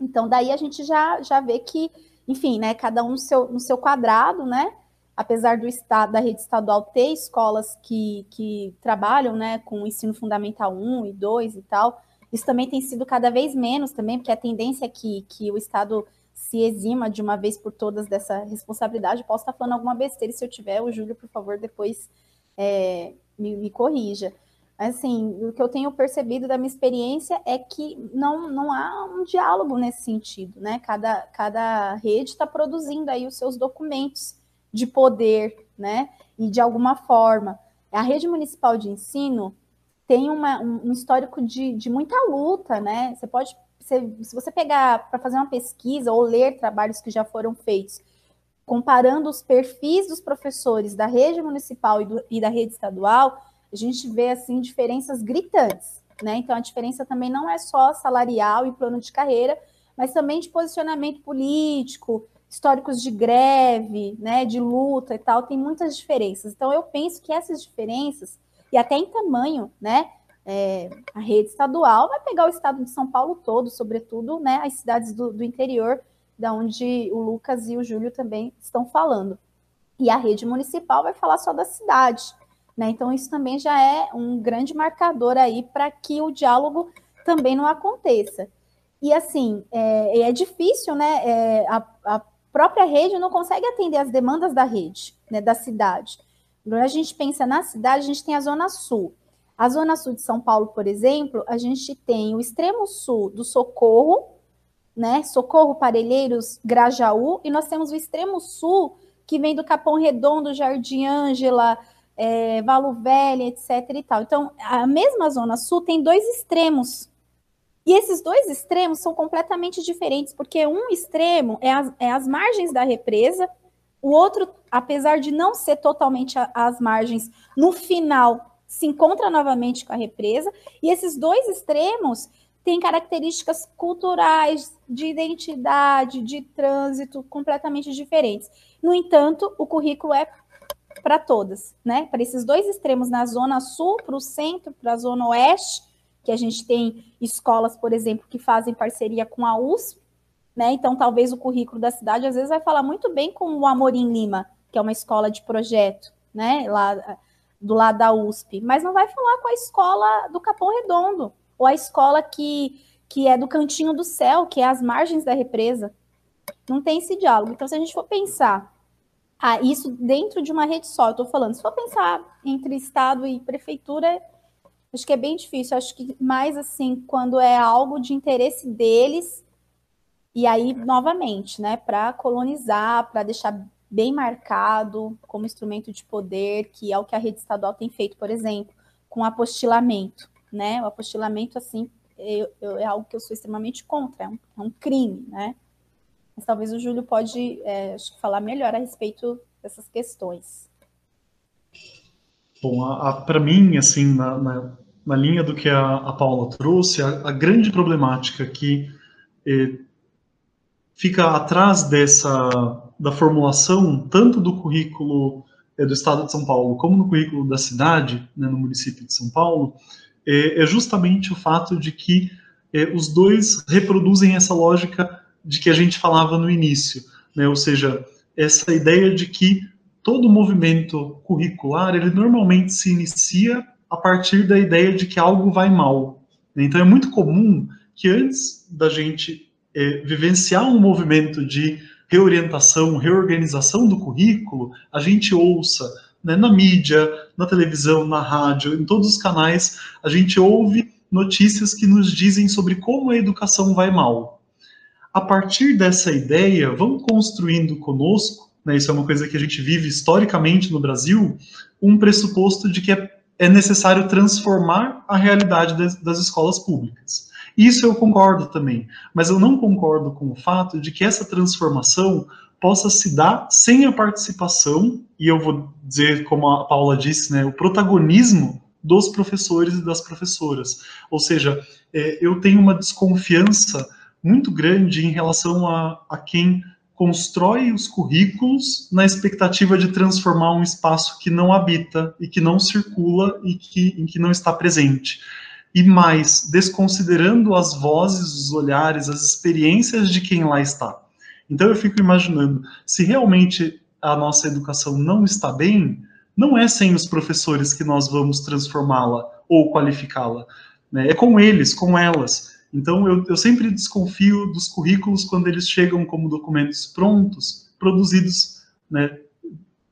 Então, daí a gente já, já vê que enfim, né, cada um no seu, no seu quadrado, né, apesar do estado, da rede estadual ter escolas que, que trabalham, né, com o ensino fundamental 1 e 2 e tal, isso também tem sido cada vez menos também, porque a tendência é que, que o estado se exima de uma vez por todas dessa responsabilidade. Posso estar falando alguma besteira, se eu tiver, o Júlio, por favor, depois é, me, me corrija assim, o que eu tenho percebido da minha experiência é que não, não há um diálogo nesse sentido, né? Cada, cada rede está produzindo aí os seus documentos de poder, né? E de alguma forma, a rede municipal de ensino tem uma, um histórico de, de muita luta, né? Você pode, você, se você pegar para fazer uma pesquisa ou ler trabalhos que já foram feitos, comparando os perfis dos professores da rede municipal e, do, e da rede estadual, a gente vê assim diferenças gritantes, né? Então a diferença também não é só salarial e plano de carreira, mas também de posicionamento político, históricos de greve, né, de luta e tal, tem muitas diferenças. Então eu penso que essas diferenças e até em tamanho, né, é, a rede estadual vai pegar o estado de São Paulo todo, sobretudo, né, as cidades do, do interior, da onde o Lucas e o Júlio também estão falando. E a rede municipal vai falar só da cidade. Né? Então, isso também já é um grande marcador aí para que o diálogo também não aconteça. E assim, é, é difícil, né? É, a, a, própria rede não consegue atender as demandas da rede, né, da cidade. Quando a gente pensa na cidade, a gente tem a Zona Sul. A Zona Sul de São Paulo, por exemplo, a gente tem o extremo sul do Socorro, né? Socorro, Parelheiros, Grajaú, e nós temos o extremo sul, que vem do Capão Redondo, Jardim Ângela, é, Valo Velho, etc. e tal. Então, a mesma Zona Sul tem dois extremos. E esses dois extremos são completamente diferentes, porque um extremo é as, é as margens da represa, o outro, apesar de não ser totalmente a, as margens, no final se encontra novamente com a represa, e esses dois extremos têm características culturais, de identidade, de trânsito completamente diferentes. No entanto, o currículo é para todas, né? Para esses dois extremos, na zona sul, para o centro, para a zona oeste, que a gente tem escolas, por exemplo, que fazem parceria com a USP, né? Então, talvez o currículo da cidade às vezes vai falar muito bem com o Amorim Lima, que é uma escola de projeto, né? Lá do lado da USP, mas não vai falar com a escola do Capão Redondo, ou a escola que, que é do Cantinho do Céu, que é as margens da represa. Não tem esse diálogo. Então, se a gente for pensar ah, isso dentro de uma rede só, eu estou falando. Se for pensar entre Estado e prefeitura, Acho que é bem difícil. Acho que mais assim, quando é algo de interesse deles, e aí, novamente, né, para colonizar, para deixar bem marcado como instrumento de poder, que é o que a rede estadual tem feito, por exemplo, com apostilamento, né? O apostilamento, assim, eu, eu, é algo que eu sou extremamente contra, é um, é um crime, né? Mas talvez o Júlio pode é, falar melhor a respeito dessas questões. Bom, para mim, assim, na, na, na, linha do que a, a Paula trouxe, a, a grande problemática que eh, fica atrás dessa da formulação tanto do currículo eh, do Estado de São Paulo como no currículo da cidade, né, no município de São Paulo, é, é justamente o fato de que é, os dois reproduzem essa lógica de que a gente falava no início, né? ou seja, essa ideia de que todo movimento curricular ele normalmente se inicia a partir da ideia de que algo vai mal. Né? Então é muito comum que antes da gente é, vivenciar um movimento de reorientação, reorganização do currículo, a gente ouça né, na mídia, na televisão, na rádio, em todos os canais, a gente ouve notícias que nos dizem sobre como a educação vai mal. A partir dessa ideia, vamos construindo conosco, né, isso é uma coisa que a gente vive historicamente no Brasil, um pressuposto de que é, é necessário transformar a realidade das, das escolas públicas. Isso eu concordo também, mas eu não concordo com o fato de que essa transformação possa se dar sem a participação, e eu vou dizer, como a Paula disse, né, o protagonismo dos professores e das professoras. Ou seja, é, eu tenho uma desconfiança muito grande em relação a, a quem constrói os currículos na expectativa de transformar um espaço que não habita e que não circula e que, em que não está presente. E mais, desconsiderando as vozes, os olhares, as experiências de quem lá está. Então eu fico imaginando, se realmente a nossa educação não está bem, não é sem os professores que nós vamos transformá-la ou qualificá-la. Né? É com eles, com elas. Então eu, eu sempre desconfio dos currículos quando eles chegam como documentos prontos, produzidos né,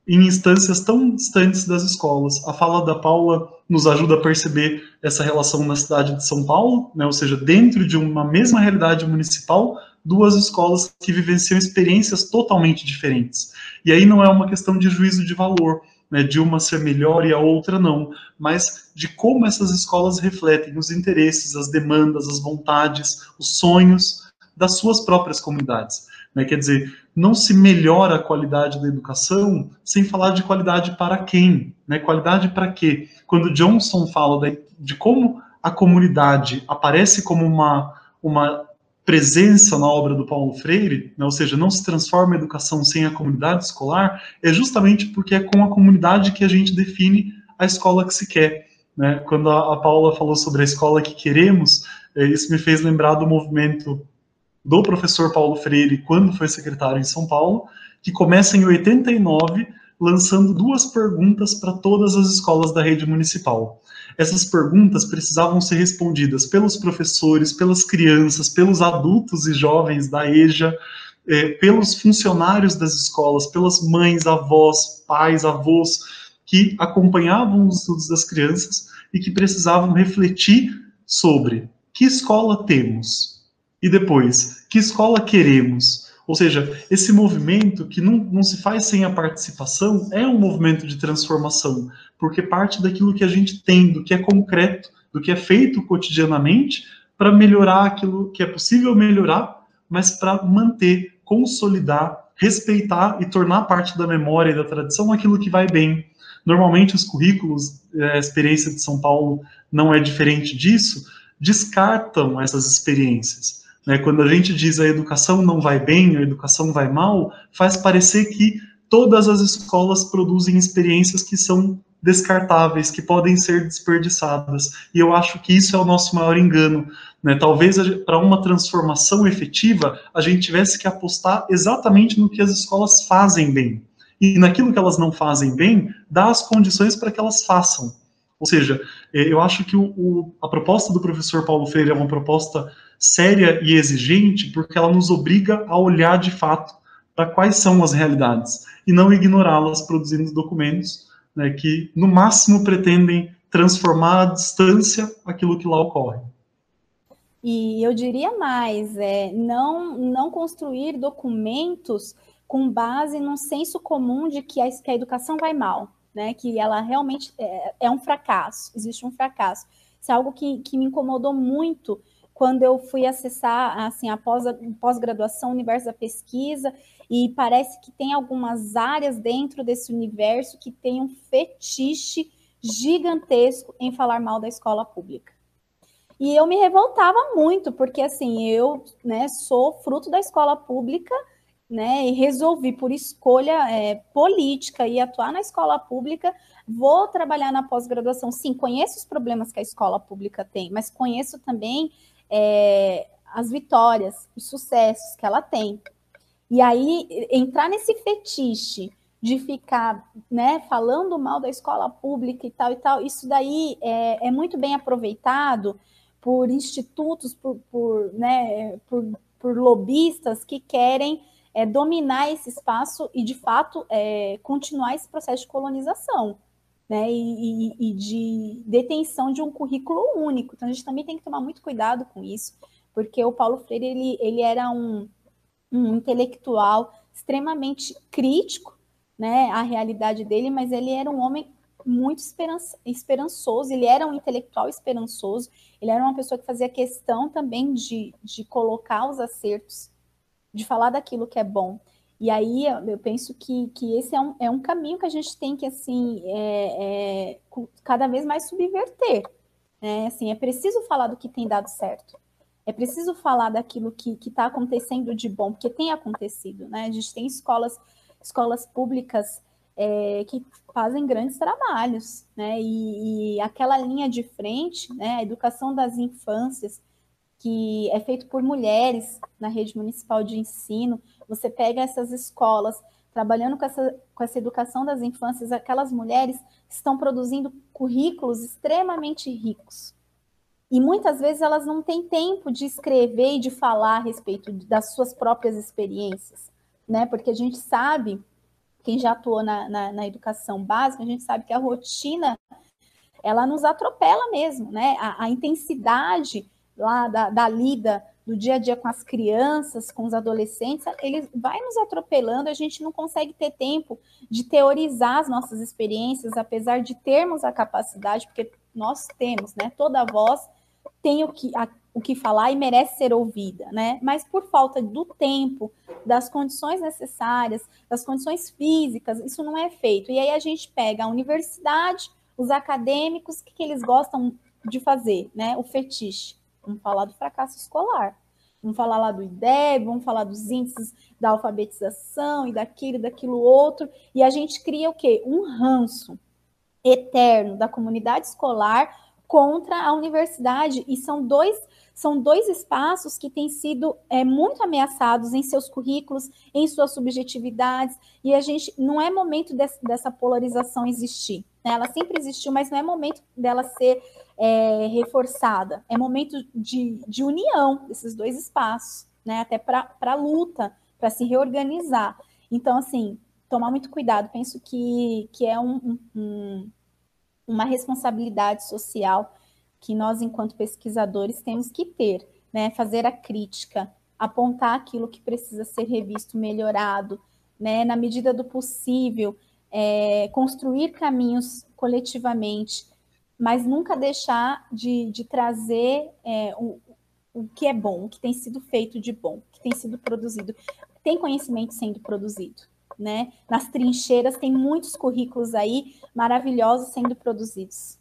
em instâncias tão distantes das escolas. A fala da Paula nos ajuda a perceber essa relação na cidade de São Paulo, né, ou seja, dentro de uma mesma realidade municipal, duas escolas que vivenciam experiências totalmente diferentes. E aí não é uma questão de juízo de valor, né, de uma ser melhor e a outra não, mas de como essas escolas refletem os interesses, as demandas, as vontades, os sonhos das suas próprias comunidades. Né? Quer dizer, não se melhora a qualidade da educação sem falar de qualidade para quem, né? Qualidade para quê? Quando Johnson fala de, como a comunidade aparece como uma, uma presença na obra do Paulo Freire, né, ou seja, não se transforma a educação sem a comunidade escolar, é justamente porque é com a comunidade que a gente define a escola que se quer. Né? Quando a, Paula falou sobre a escola que queremos, é, isso me fez lembrar do movimento do professor Paulo Freire, quando foi secretário em São Paulo, que começa em 89, lançando duas perguntas para todas as escolas da rede municipal essas perguntas precisavam ser respondidas pelos professores, pelas crianças, pelos adultos e jovens da EJA, é, pelos funcionários das escolas, pelas mães, avós, pais, avós, que acompanhavam os estudos das crianças e que precisavam refletir sobre que escola temos e depois que escola queremos. Ou seja, esse movimento que não, não se faz sem a participação é um movimento de transformação, porque parte daquilo que a gente tem, do que é concreto, do que é feito cotidianamente, para melhorar aquilo que é possível melhorar, mas para manter, consolidar, respeitar e tornar parte da memória e da tradição aquilo que vai bem. Normalmente, os currículos, é, a experiência de São Paulo não é diferente disso, descartam essas experiências. Né? Quando a gente diz a educação não vai bem, a educação vai mal, faz parecer que todas as escolas produzem experiências que são descartáveis, que podem ser desperdiçadas. E eu acho que isso é o nosso maior engano. Né? Talvez para uma transformação efetiva, a gente tivesse que apostar exatamente no que as escolas fazem bem. E naquilo que elas não fazem bem, dar as condições para que elas façam. Ou seja, eh, eu acho que o, o, a proposta do professor Paulo Freire é uma proposta séria e exigente, porque ela nos obriga a olhar de fato para quais são as realidades e não ignorá-las produzindo documentos né, que, no máximo, pretendem transformar à distância aquilo que lá ocorre. E eu diria mais, é não, não construir documentos com base num senso comum de que a, que a educação vai mal, né? Que ela realmente é, é, um fracasso, existe um fracasso. Isso é algo que, que me incomodou muito quando eu fui acessar assim, a pós-graduação, universo da pesquisa, e parece que tem algumas áreas dentro desse universo que tem um fetiche gigantesco em falar mal da escola pública. E eu me revoltava muito, porque assim, eu né, sou fruto da escola pública, né, e resolvi por escolha é, política e atuar na escola pública, vou trabalhar na pós-graduação. Sim, conheço os problemas que a escola pública tem, mas conheço também é, as vitórias, os sucessos que ela tem. E aí, entrar nesse fetiche de ficar né, falando mal da escola pública e tal e tal, isso daí é, é muito bem aproveitado por institutos, por, por, né, por, por lobistas que querem é, dominar esse espaço e, de fato, é, continuar esse processo de colonização. Né, e, e, de detenção de um currículo único. Então, a gente também tem que tomar muito cuidado com isso, porque o Paulo Freire ele, ele era um, um intelectual extremamente crítico né, à realidade dele, mas ele era um homem muito esperançoso, ele era um intelectual esperançoso, ele era uma pessoa que fazia questão também de, de colocar os acertos, de falar daquilo que é bom. E aí eu penso que, que esse é um, é um caminho que a gente tem que, assim, é, é, cada vez mais subverter. Né? Assim, é preciso falar do que tem dado certo. É preciso falar daquilo que está acontecendo de bom, porque tem acontecido, né? A gente tem escolas, escolas públicas é, que fazem grandes trabalhos, né? E, e, aquela linha de frente, né? A educação das infâncias, que é feito por mulheres na rede municipal de ensino. Você pega essas escolas trabalhando com essa, com essa educação das infâncias, aquelas mulheres estão produzindo currículos extremamente ricos, e muitas vezes elas não têm tempo de escrever e de falar a respeito das suas próprias experiências, né? Porque a gente sabe, quem já atuou na, na, na educação básica, a gente sabe que a rotina ela nos atropela mesmo, né? A, a intensidade lá da, da, lida do dia a dia com as crianças, com os adolescentes, ele vai nos atropelando, a gente não consegue ter tempo de teorizar as nossas experiências, apesar de termos a capacidade, porque nós temos, né? Toda voz tem o que, a, o que falar e merece ser ouvida, né? Mas por falta do tempo, das condições necessárias, das condições físicas, isso não é feito. E aí a gente pega a universidade, os acadêmicos, o que, que eles gostam de fazer, né? O fetiche. Vamos falar do fracasso escolar. Vamos falar lá do IDEB, vamos falar dos índices da alfabetização e daquilo, daquilo outro. E a gente cria o quê? Um ranço eterno da comunidade escolar contra a universidade e são dois são dois espaços que têm sido é, muito ameaçados em seus currículos, em suas subjetividades, e a gente não é momento desse, dessa polarização existir. Né? Ela sempre existiu, mas não é momento dela ser é, reforçada. É momento de, de união desses dois espaços, né? até para a luta, para se reorganizar. Então, assim, tomar muito cuidado. Penso que, que é um, um uma responsabilidade social que nós, enquanto pesquisadores, temos que ter, né? Fazer a crítica, apontar aquilo que precisa ser revisto, melhorado, né? Na medida do possível, é, construir caminhos coletivamente, mas nunca deixar de, de trazer é, o, o que é bom, o que tem sido feito de bom, o que tem sido produzido. Tem conhecimento sendo produzido né? Nas trincheiras tem muitos currículos aí maravilhosos sendo produzidos.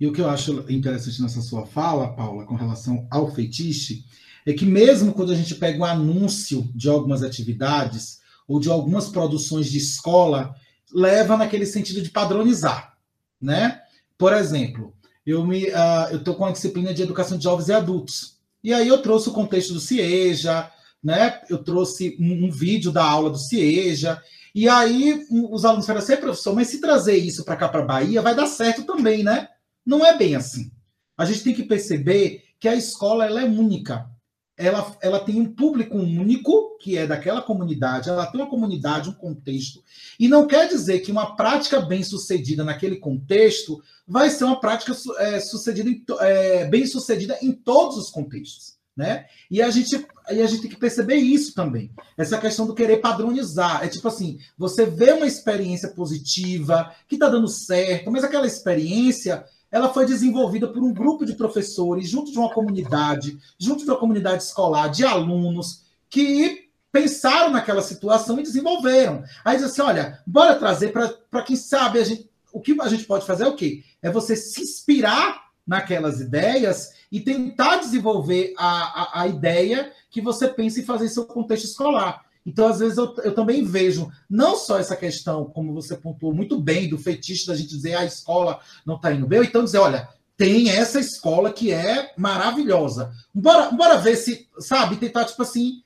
E o que eu acho interessante nessa sua fala, Paula, com relação ao fetiche, é que mesmo quando a gente pega um anúncio de algumas atividades ou de algumas produções de escola, leva naquele sentido de padronizar, né? Por exemplo, eu me uh, eu tô com a disciplina de educação de jovens e adultos. E aí eu trouxe o contexto do CIEJA, né? Eu trouxe um, um vídeo da aula do CIEJA, e aí os alunos falaram assim, professor, mas se trazer isso para cá, para Bahia, vai dar certo também, né? Não é bem assim. A gente tem que perceber que a escola ela é única. Ela, ela tem um público único, que é daquela comunidade, ela tem uma comunidade, um contexto, e não quer dizer que uma prática bem sucedida naquele contexto vai ser uma prática é, sucedida em, é, bem sucedida em todos os contextos. Né? E a gente e a gente tem que perceber isso também. Essa questão do querer padronizar. É tipo assim, você vê uma experiência positiva, que está dando certo, mas aquela experiência ela foi desenvolvida por um grupo de professores, junto de uma comunidade, junto de uma comunidade escolar, de alunos, que pensaram naquela situação e desenvolveram. Aí diz assim: olha, bora trazer para quem sabe a gente, o que a gente pode fazer é o quê? É você se inspirar naquelas ideias e tentar desenvolver a, a, a ideia que você pensa em fazer em seu contexto escolar. Então, às vezes, eu, eu, também vejo não só essa questão, como você pontuou muito bem, do fetiche da gente dizer ah, a escola não está indo bem, ou então dizer, olha, tem essa escola que é maravilhosa. Bora, bora ver se, sabe, tentar, tipo assim,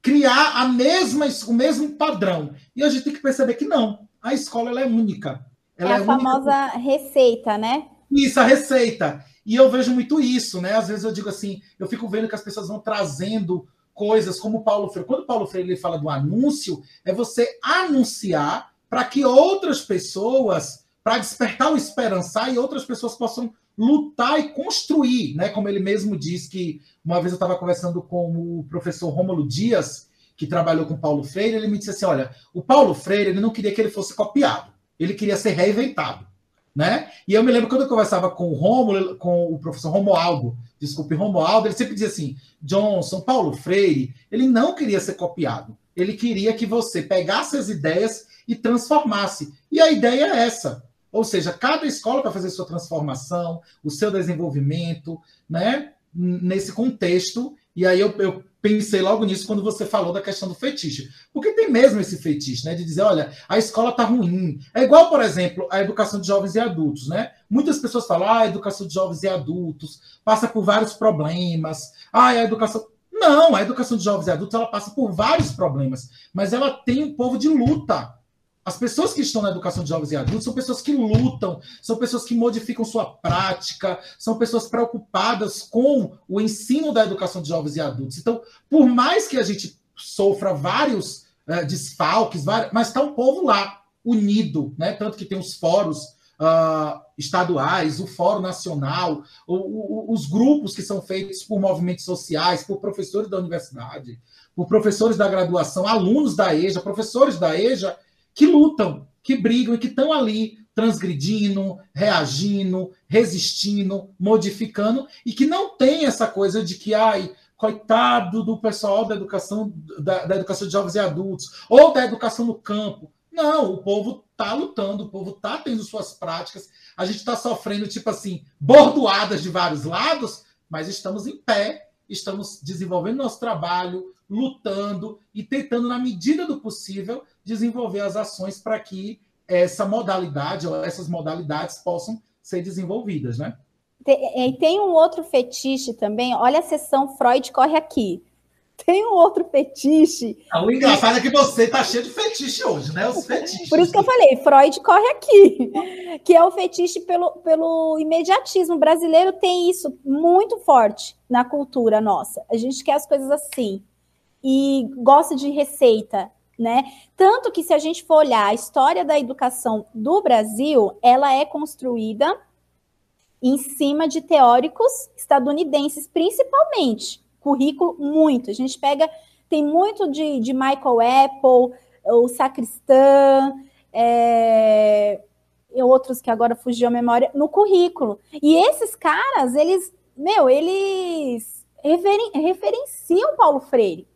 criar a mesma, o mesmo padrão. E a gente tem que perceber que não. A escola ela é única. Ela é a é famosa única. receita, né? Isso, a receita. E eu vejo muito isso, né? Às vezes eu digo assim, eu fico vendo que as pessoas vão trazendo coisas como Paulo Freire. Quando Paulo Freire ele fala do anúncio, é você anunciar para que outras pessoas, para despertar o esperançar e outras pessoas possam lutar e construir, né? Como ele mesmo diz que uma vez eu estava conversando com o professor Rômulo Dias, que trabalhou com Paulo Freire, ele me disse assim: olha, o Paulo Freire ele não queria que ele fosse copiado, ele queria ser reinventado. Né? E eu me lembro quando eu conversava com o Romulo, com o professor Romualdo, desculpe, Romualdo, ele sempre dizia assim: Johnson, Paulo Freire, ele não queria ser copiado. Ele queria que você pegasse as ideias e transformasse. E a ideia é essa. Ou seja, cada escola vai fazer sua transformação, o seu desenvolvimento, né? Nesse contexto. E aí eu, eu pensei logo nisso quando você falou da questão do fetiche. Porque tem mesmo esse fetiche, né? De dizer, olha, a escola tá ruim. É igual, por exemplo, a educação de jovens e adultos, né? Muitas pessoas falam, ah, a educação de jovens e adultos passa por vários problemas. Ah, a educação. Não, a educação de jovens e adultos ela passa por vários problemas, mas ela tem um povo de luta. As pessoas que estão na educação de jovens e adultos são pessoas que lutam, são pessoas que modificam sua prática, são pessoas preocupadas com o ensino da educação de jovens e adultos. Então, por mais que a gente sofra vários uh, desfalques, vários, mas está um povo lá, unido, né? Tanto que tem os fóruns uh, estaduais, o Fórum Nacional, o, o, os grupos que são feitos por movimentos sociais, por professores da universidade, por professores da graduação, alunos da EJA, professores da EJA que lutam, que brigam e que estão ali transgredindo, reagindo, resistindo, modificando e que não tem essa coisa de que ai, coitado do pessoal da educação da, da educação de jovens e adultos ou da educação no campo. Não, o povo está lutando, o povo está tendo suas práticas. A gente está sofrendo, tipo assim, bordoadas de vários lados, mas estamos em pé, estamos desenvolvendo nosso trabalho, lutando e tentando, na medida do possível, desenvolver as ações para que essa modalidade ou essas modalidades possam ser desenvolvidas, né? E tem um outro fetiche também. Olha a sessão Freud corre aqui. Tem um outro fetiche. Ah, o engraçado é que você está cheio de fetiche hoje, né? Os fetiches. Por isso que eu falei, Freud corre aqui. Que é o fetiche pelo, pelo imediatismo. O brasileiro tem isso muito forte na cultura nossa. A gente quer as coisas assim. E gosta de receita né? Tanto que se a gente for olhar a história da educação do Brasil, ela é construída em cima de teóricos estadunidenses, principalmente. Currículo muito. A gente pega, tem muito de, de Michael Apple, o Sacristã, é, e outros que agora fugiu a memória, no currículo. E esses caras, eles, meu, eles referen, referenciam Paulo Freire.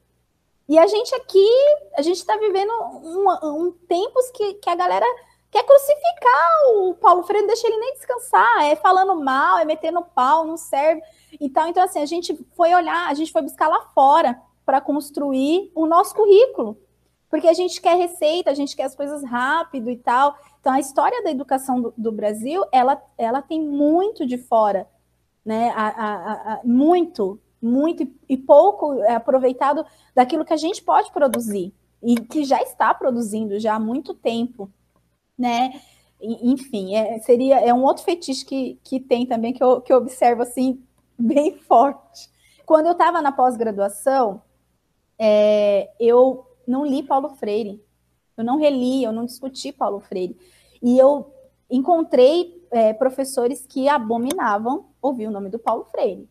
E a gente aqui, a gente está vivendo um, um, tempos que, que a galera quer crucificar o Paulo Freire, não deixa ele nem descansar, é falando mal, é metendo pau, não serve e tal. Então, assim, a gente foi olhar, a gente foi buscar lá fora para construir o nosso currículo. Porque a gente quer receita, a gente quer as coisas rápido e tal. Então, a história da educação do, do Brasil, ela, ela tem muito de fora, né? A, a, a, muito muito e pouco é aproveitado daquilo que a gente pode produzir e que já está produzindo já há muito tempo, né? Enfim, é, seria é um outro fetiche que, que tem também que eu, que eu observo assim bem forte. quando eu estava na pós-graduação, é, eu não li Paulo Freire, eu não reli, eu não discuti Paulo Freire. E eu encontrei é, professores que abominavam ouvir o nome do Paulo Freire.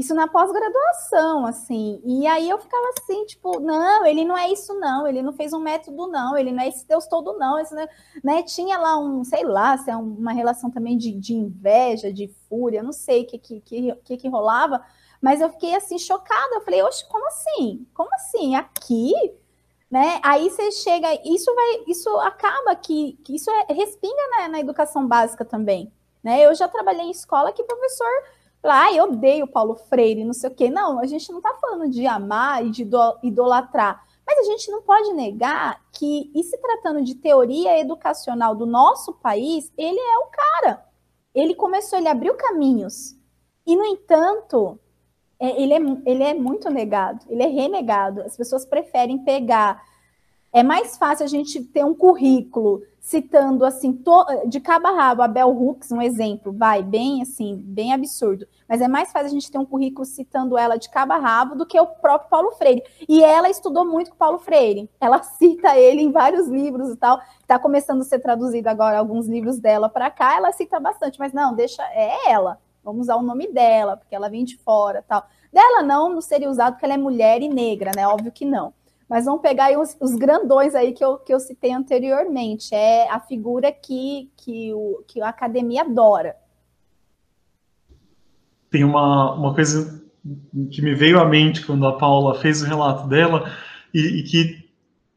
Isso na pós-graduação, assim. E aí eu ficava assim, tipo, não, ele não é isso, não. Ele não fez um método, não. Ele não é esse Deus todo, não. Esse, né? Tinha lá um, sei lá, se é uma relação também de, de inveja, de fúria, não sei o que, que, que, que rolava. Mas eu fiquei assim, chocada. Eu falei, oxe, como assim? Como assim? Aqui? Né? Aí você chega, isso vai, isso acaba que, que isso é, respinga né, na educação básica também. Né? Eu já trabalhei em escola que professor lá, ah, eu odeio Paulo Freire, não sei o quê. Não, a gente não está falando de amar e de idolatrar. Mas a gente não pode negar que, e se tratando de teoria educacional do nosso país, ele é o cara. Ele começou, ele abriu caminhos. E, no entanto, é, ele, é, ele é muito negado, ele é renegado. As pessoas preferem pegar. É mais fácil a gente ter um currículo citando assim to, de cabo a rabo a Bell Hooks, um exemplo, vai bem assim, bem absurdo. Mas é mais fácil a gente ter um currículo citando ela de cabo a rabo do que o próprio Paulo Freire. E ela estudou muito com Paulo Freire. Ela cita ele em vários livros e tal. Está começando a ser traduzido agora alguns livros dela para cá. Ela cita bastante, mas não, deixa é ela. Vamos usar o nome dela, porque ela vem de fora, tal. Dela não, não seria usado porque ela é mulher e negra, né? Óbvio que não. Mas vamos pegar os, os, grandões aí que eu, que eu citei anteriormente. É a figura que, que, o, que a academia adora. Tem uma, uma coisa que me veio à mente quando a Paula fez o relato dela e, e que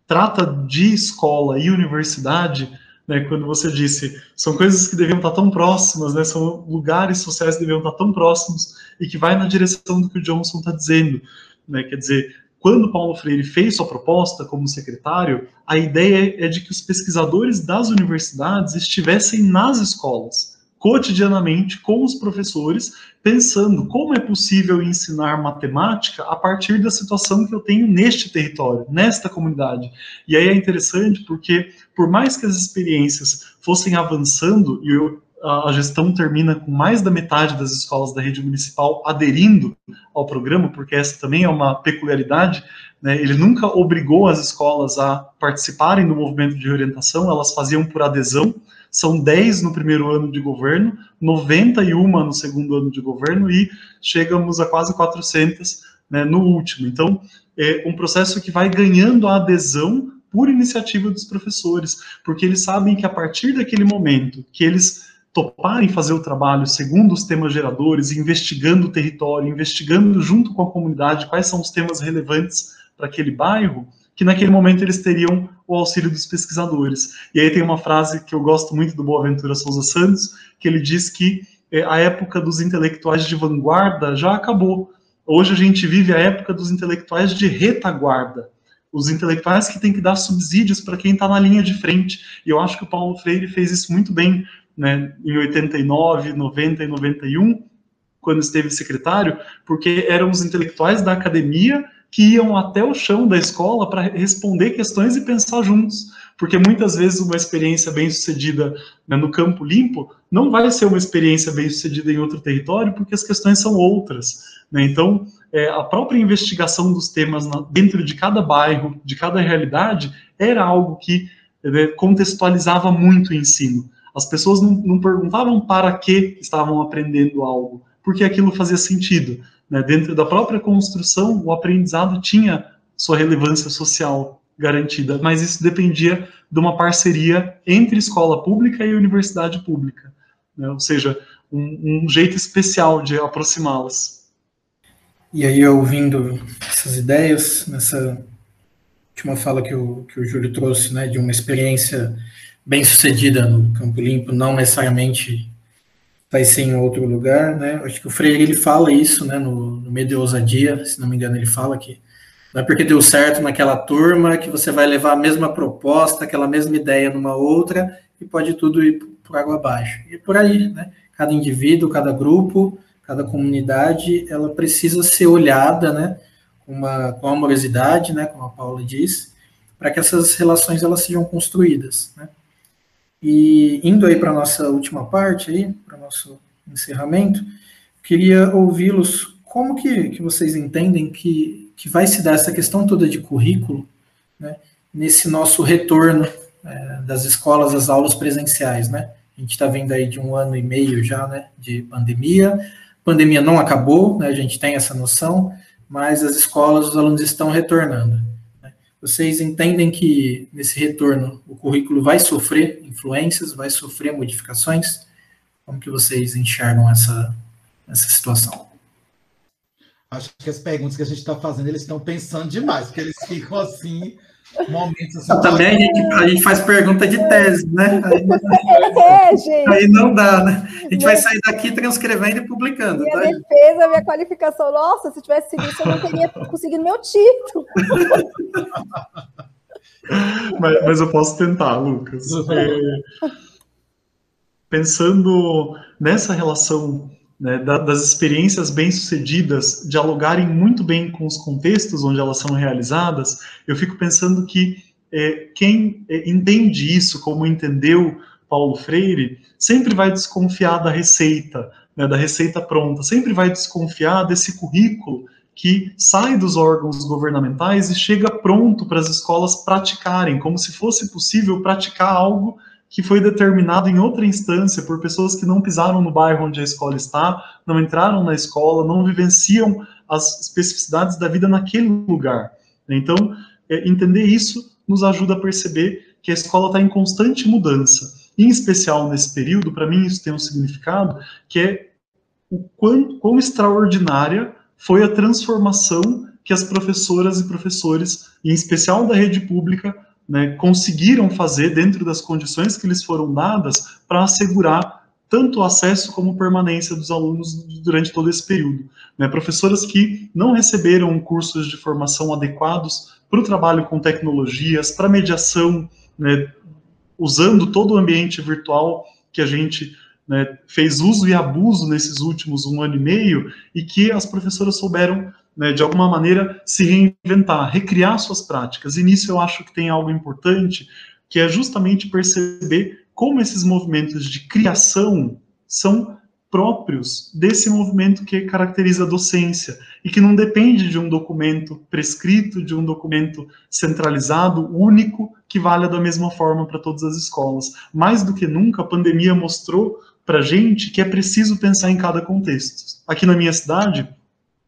trata de escola e universidade, né, quando você disse, são coisas que deviam estar tão próximas, né, são lugares sociais que deviam estar tão próximos e que vai na direção do que o Johnson está dizendo. Né, quer dizer, quando Paulo Freire fez sua proposta como secretário, a ideia é de que os pesquisadores das universidades estivessem nas escolas, cotidianamente, com os professores, pensando como é possível ensinar matemática a partir da situação que eu tenho neste território, nesta comunidade. E aí é interessante porque, por mais que as experiências fossem avançando, e eu a gestão termina com mais da metade das escolas da rede municipal aderindo ao programa, porque essa também é uma peculiaridade. Né? Ele nunca obrigou as escolas a participarem do movimento de orientação, elas faziam por adesão. São 10 no primeiro ano de governo, 91 no segundo ano de governo e chegamos a quase 400 né, no último. Então, é um processo que vai ganhando a adesão por iniciativa dos professores, porque eles sabem que a partir daquele momento que eles toparem fazer o trabalho segundo os temas geradores, investigando o território, investigando junto com a comunidade quais são os temas relevantes para aquele bairro, que naquele momento eles teriam o auxílio dos pesquisadores. E aí tem uma frase que eu gosto muito do Boaventura Souza Santos, que ele diz que é, a época dos intelectuais de vanguarda já acabou. Hoje a gente vive a época dos intelectuais de retaguarda. Os intelectuais que têm que dar subsídios para quem está na linha de frente. E eu acho que o Paulo Freire fez isso muito bem né, em 89, 90 e 91, quando esteve secretário, porque eram os intelectuais da academia que iam até o chão da escola para responder questões e pensar juntos. Porque muitas vezes uma experiência bem sucedida né, no campo limpo não vai ser uma experiência bem sucedida em outro território, porque as questões são outras. Né? Então, é, a própria investigação dos temas na, dentro de cada bairro, de cada realidade, era algo que é, contextualizava muito o ensino. As pessoas não, não perguntavam para que estavam aprendendo algo, porque aquilo fazia sentido. Né? Dentro da própria construção, o aprendizado tinha sua relevância social garantida, mas isso dependia de uma parceria entre escola pública e universidade pública, né? ou seja, um, um jeito especial de aproximá-las. E aí, ouvindo essas ideias, nessa última fala que o, que o Júlio trouxe, né, de uma experiência bem sucedida no Campo Limpo não necessariamente vai ser em outro lugar, né? Acho que o Freire ele fala isso, né? No, no meio de ousadia, se não me engano, ele fala que não é porque deu certo naquela turma que você vai levar a mesma proposta, aquela mesma ideia numa outra e pode tudo ir por água abaixo. E por aí, né? Cada indivíduo, cada grupo, cada comunidade, ela precisa ser olhada, né? Com, uma, com amorosidade, né? Como a Paula disse, para que essas relações elas sejam construídas, né? E indo aí para a nossa última parte, aí, para o nosso encerramento, queria ouvi-los como que, que vocês entendem que, que vai se dar essa questão toda de currículo né, nesse nosso retorno é, das escolas às aulas presenciais, né? A gente está vendo aí de um ano e meio já, né, de pandemia. Pandemia não acabou, né, a gente tem essa noção, mas as escolas, os alunos estão retornando. Vocês entendem que nesse retorno o currículo vai sofrer influências, vai sofrer modificações? Como que vocês enxergam essa, essa situação? Acho que as perguntas que a gente está fazendo, eles estão pensando demais, porque eles ficam assim, momentos assim. Também a gente, a gente faz pergunta de tese, né? Aí, é, gente. aí não dá, né? A gente vai sair daqui transcrevendo e publicando. Minha tá? defesa, minha qualificação. Nossa, se tivesse sido isso, eu não teria conseguido meu título. mas, mas eu posso tentar, Lucas. É, pensando nessa relação né, das experiências bem-sucedidas dialogarem muito bem com os contextos onde elas são realizadas, eu fico pensando que é, quem é, entende isso, como entendeu Paulo Freire, sempre vai desconfiar da receita, né, da receita pronta, sempre vai desconfiar desse currículo que sai dos órgãos governamentais e chega pronto para as escolas praticarem, como se fosse possível praticar algo que foi determinado em outra instância por pessoas que não pisaram no bairro onde a escola está, não entraram na escola, não vivenciam as especificidades da vida naquele lugar. Então, é, entender isso nos ajuda a perceber que a escola está em constante mudança. Em especial nesse período, para mim isso tem um significado que é o quão, quão extraordinária foi a transformação que as professoras e professores, em especial da rede pública, né, conseguiram fazer dentro das condições que lhes foram dadas para assegurar tanto o acesso como permanência dos alunos durante todo esse período. Né, professoras que não receberam cursos de formação adequados para o trabalho com tecnologias, para mediação, né, usando todo o ambiente virtual que a gente né, fez uso e abuso nesses últimos um ano e meio, e que as professoras souberam né, de alguma maneira, se reinventar, recriar suas práticas. E nisso eu acho que tem algo importante, que é justamente perceber como esses movimentos de criação são próprios desse movimento que caracteriza a docência e que não depende de um documento prescrito, de um documento centralizado, único, que valha da mesma forma para todas as escolas. Mais do que nunca, a pandemia mostrou para gente que é preciso pensar em cada contexto. Aqui na minha cidade,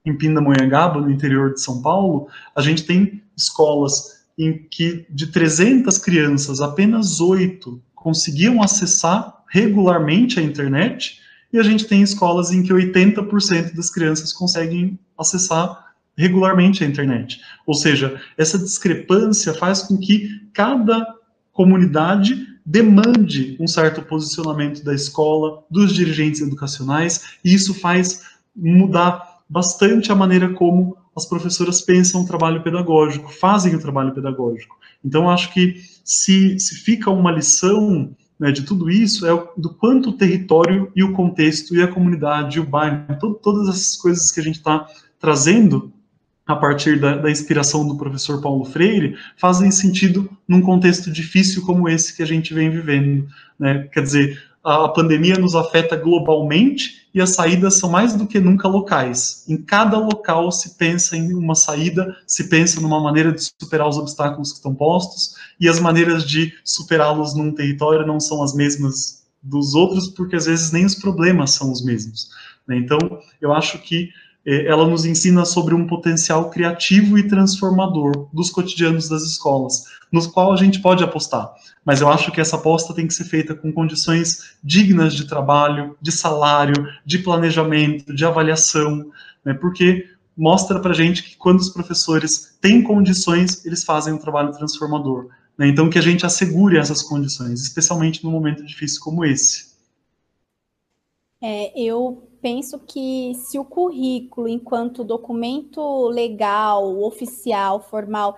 em Pindamonhangaba, no interior de São Paulo, a gente tem escolas em que de 300 crianças, apenas oito conseguiam acessar regularmente a internet, e a gente tem escolas em que 80% das crianças conseguem acessar regularmente a internet. Ou seja, essa discrepância faz com que cada comunidade demande um certo posicionamento da escola, dos dirigentes educacionais, e isso faz mudar bastante a maneira como as professoras pensam o trabalho pedagógico, fazem o trabalho pedagógico. Então, acho que se, se fica uma lição né, de tudo isso, é do quanto o território e o contexto e a comunidade, e o bairro, to, todas essas coisas que a gente está trazendo a partir da, da, inspiração do professor Paulo Freire, fazem sentido num contexto difícil como esse que a gente vem vivendo. Né? Quer dizer, a pandemia nos afeta globalmente e as saídas são mais do que nunca locais. Em cada local se pensa em uma saída, se pensa numa maneira de superar os obstáculos que estão postos, e as maneiras de superá-los num território não são as mesmas dos outros, porque às vezes nem os problemas são os mesmos. Né? Então, eu acho que ela nos ensina sobre um potencial criativo e transformador dos cotidianos das escolas, nos qual a gente pode apostar mas eu acho que essa aposta tem que ser feita com condições dignas de trabalho, de salário, de planejamento, de avaliação, né, porque mostra para gente que quando os professores têm condições, eles fazem um trabalho transformador. Né, então, que a gente assegure essas condições, especialmente num momento difícil como esse. É, eu penso que se o currículo, enquanto documento legal, oficial, formal,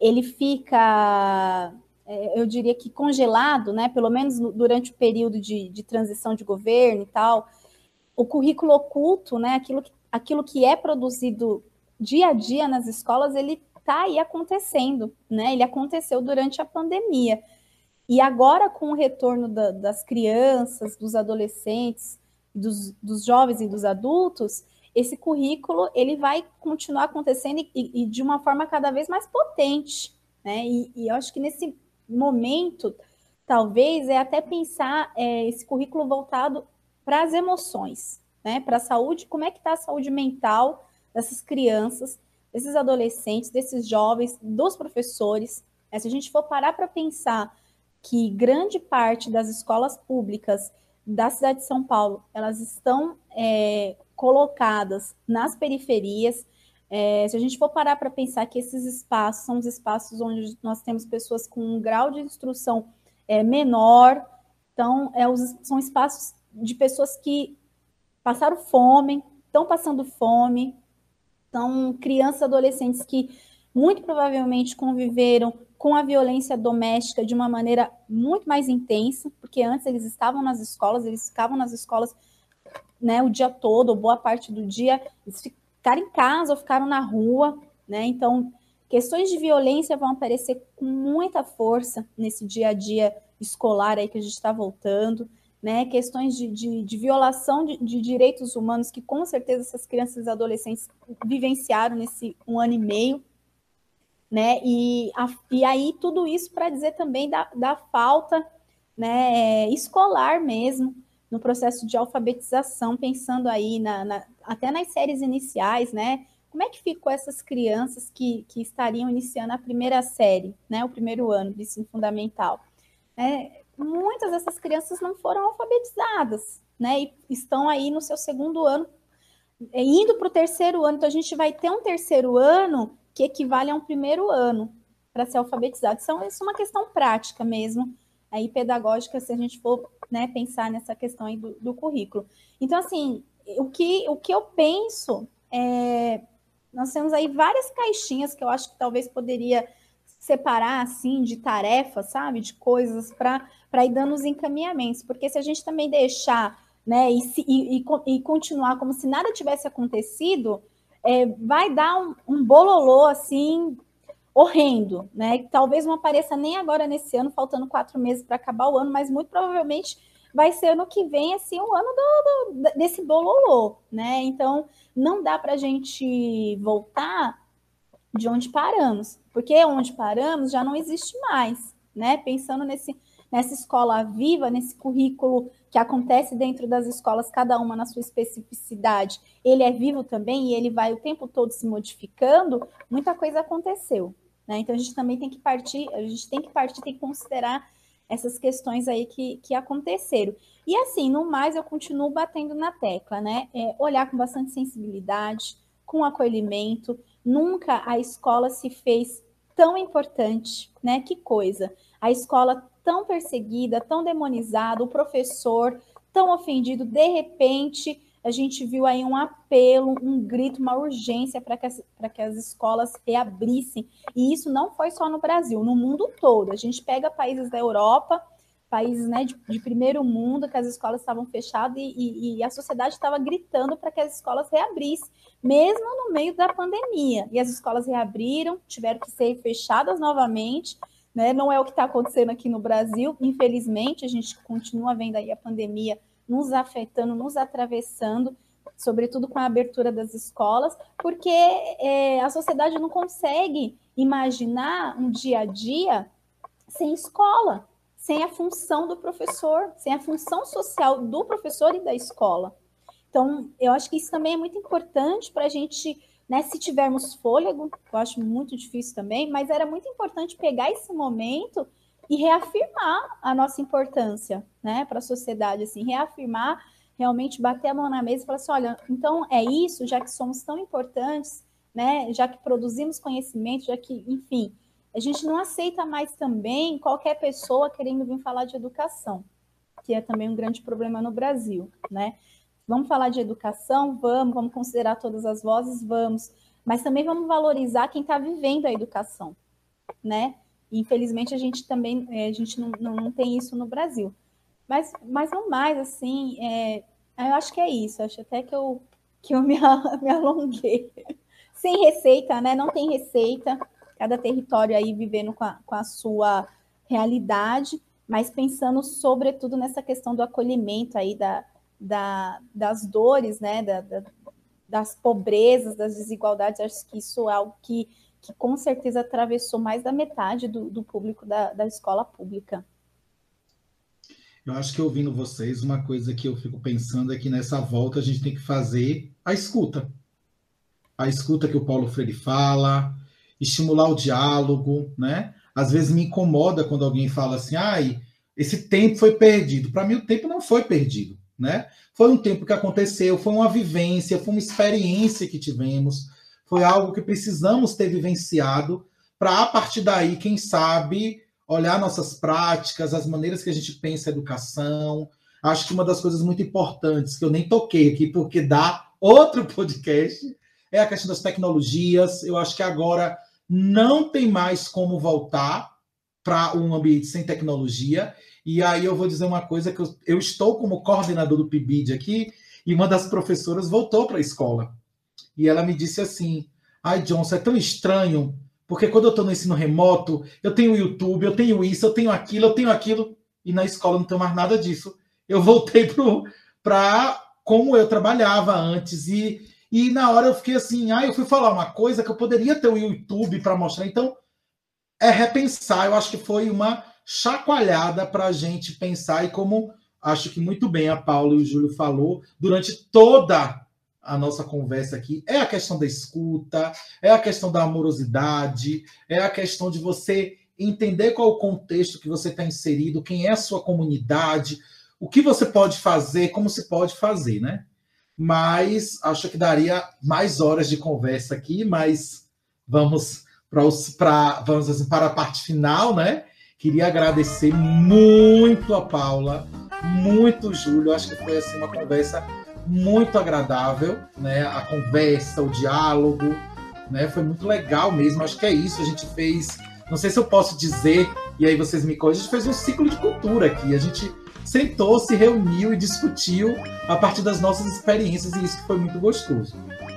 ele fica é, eu diria que congelado, né, pelo menos durante o período de, de, transição de governo e tal, o currículo oculto, né, aquilo, aquilo que é produzido dia a dia nas escolas, ele está aí acontecendo, né, ele aconteceu durante a pandemia. E agora, com o retorno da, das crianças, dos adolescentes, dos, dos jovens e dos adultos, esse currículo ele vai continuar acontecendo e, e de uma forma cada vez mais potente, né? E, e, eu acho que nesse momento, talvez, é até pensar é, esse currículo voltado para as emoções, né? Para a saúde, como é que está a saúde mental dessas crianças, desses adolescentes, desses jovens, dos professores. Né? Se a gente for parar para pensar que grande parte das escolas públicas da cidade de São Paulo, elas estão é, colocadas nas periferias. É, se a gente for parar para pensar que esses espaços são os espaços onde nós temos pessoas com um grau de instrução é, menor, então é os, são espaços de pessoas que passaram fome, estão passando fome, são crianças e adolescentes que muito provavelmente conviveram com a violência doméstica de uma maneira muito mais intensa, porque antes eles estavam nas escolas, eles ficavam nas escolas né, o dia todo, boa parte do dia, eles ficaram em casa ou ficaram na rua, né? Então, questões de violência vão aparecer com muita força nesse dia a dia escolar aí que a gente está voltando, né? Questões de, de, de violação de, de, direitos humanos que com certeza essas crianças e adolescentes vivenciaram nesse um ano e meio, né? E, a, e aí tudo isso para dizer também da, da falta né, é, escolar mesmo no processo de alfabetização, pensando aí na, na, até nas séries iniciais, né? Como é que ficou essas crianças que, que estariam iniciando a primeira série, né? O primeiro ano do ensino fundamental. É, muitas dessas crianças não foram alfabetizadas, né? E estão aí no seu segundo ano, é, indo para o terceiro ano. Então, a gente vai ter um terceiro ano que equivale a um primeiro ano para ser alfabetizado. Então, isso é uma questão prática mesmo, aí pedagógica, se a gente for né, pensar nessa questão aí do, do currículo. Então, assim, o que, o que eu penso é. Nós temos aí várias caixinhas que eu acho que talvez poderia separar assim de tarefas, sabe, de coisas para ir dando os encaminhamentos, porque se a gente também deixar, né, e, se, e, e, e continuar como se nada tivesse acontecido, é, vai dar um, um bololô assim horrendo, né? Talvez não apareça nem agora nesse ano, faltando quatro meses para acabar o ano, mas muito provavelmente vai ser ano que vem, assim, o ano do, do, desse bololô, né? Então, não dá para a gente voltar de onde paramos, porque onde paramos já não existe mais, né? Pensando nesse, nessa escola viva, nesse currículo que acontece dentro das escolas, cada uma na sua especificidade, ele é vivo também e ele vai o tempo todo se modificando, muita coisa aconteceu. Né? Então a gente também tem que partir, a gente tem que partir, tem que considerar essas questões aí que, que aconteceram. E assim, no mais, eu continuo batendo na tecla, né? É olhar com bastante sensibilidade, com acolhimento. Nunca a escola se fez tão importante, né? Que coisa. A escola tão perseguida, tão demonizada, o professor tão ofendido, de repente a gente viu aí um apelo, um grito, uma urgência para que, as, que as escolas reabrissem. E isso não foi só no Brasil, no mundo todo. A gente pega países da Europa, países né, de, de primeiro mundo, que as escolas estavam fechadas e, e, e a sociedade estava gritando para que as escolas reabrissem, mesmo no meio da pandemia. E as escolas reabriram, tiveram que ser fechadas novamente né? Não é o que está acontecendo aqui no Brasil, infelizmente, a gente continua vendo aí a pandemia nos afetando, nos atravessando, sobretudo com a abertura das escolas, porque é, a sociedade não consegue imaginar um dia a dia sem escola, sem a função do professor, sem a função social do professor e da escola. Então, eu acho que isso também é muito importante para a gente né? Se tivermos fôlego, eu acho muito difícil também, mas era muito importante pegar esse momento e reafirmar a nossa importância, né, para a sociedade, assim, reafirmar, realmente bater a mão na mesa e falar assim, olha, então é isso, já que somos tão importantes, né, já que produzimos conhecimento, já que, enfim, a gente não aceita mais também qualquer pessoa querendo vir falar de educação, que é também um grande problema no Brasil, né? Vamos falar de educação? Vamos, vamos considerar todas as vozes? Vamos. Mas também vamos valorizar quem está vivendo a educação, né? infelizmente a gente também é, a gente não, não, não, tem isso no Brasil. Mas, mas não mais, assim, é, eu acho que é isso. Acho até que eu, que eu me, me alonguei. Sem receita, né? Não tem receita. Cada território aí vivendo com a, com a sua realidade, mas pensando sobretudo nessa questão do acolhimento aí da, da, das dores, né, da, da, das pobrezas, das desigualdades, acho que isso é algo que, que com certeza atravessou mais da metade do, do público da, da escola pública. Eu acho que ouvindo vocês, uma coisa que eu fico pensando é que nessa volta a gente tem que fazer a escuta. A escuta que o Paulo Freire fala, estimular o diálogo, né? Às vezes me incomoda quando alguém fala assim, ai, esse tempo foi perdido. Para mim, o tempo não foi perdido, né? Foi um tempo que aconteceu, foi uma vivência, foi uma experiência que tivemos, foi algo que precisamos ter vivenciado para, a partir daí, quem sabe, olhar nossas práticas, as maneiras que a gente pensa a educação. Acho que uma das coisas muito importantes, que eu nem toquei aqui, porque dá outro podcast, é a questão das tecnologias. Eu acho que agora não tem mais como voltar para um ambiente sem tecnologia. E aí eu vou dizer uma coisa que eu, eu estou como coordenador do PIBID aqui, e uma das professoras voltou para a escola. E ela me disse assim: Ai, Johnson, é tão estranho porque quando eu estou no ensino remoto, eu tenho YouTube, eu tenho isso, eu tenho aquilo, eu tenho aquilo, e na escola não tenho mais nada disso. Eu voltei para como eu trabalhava antes, e, e na hora eu fiquei assim, ah, eu fui falar uma coisa que eu poderia ter o YouTube para mostrar. Então, é repensar. Eu acho que foi uma chacoalhada para a gente pensar, e como acho que muito bem a Paula e o Júlio falou, durante toda a nossa conversa aqui é a questão da escuta, é a questão da amorosidade, é a questão de você entender qual o contexto que você está inserido, quem é a sua comunidade, o que você pode fazer, como se pode fazer, né? Mas acho que daria mais horas de conversa aqui, mas vamos para os para vamos assim, para a parte final, né? Queria agradecer muito a Paula, muito o Júlio. Acho que foi assim uma conversa muito agradável, né? A conversa, o diálogo, né? Foi muito legal mesmo. Acho que é isso. A gente fez, não sei se eu posso dizer, e aí vocês me corrigem, a gente fez um ciclo de cultura aqui. A gente sentou, se reuniu e discutiu a partir das nossas experiências, e isso foi muito gostoso.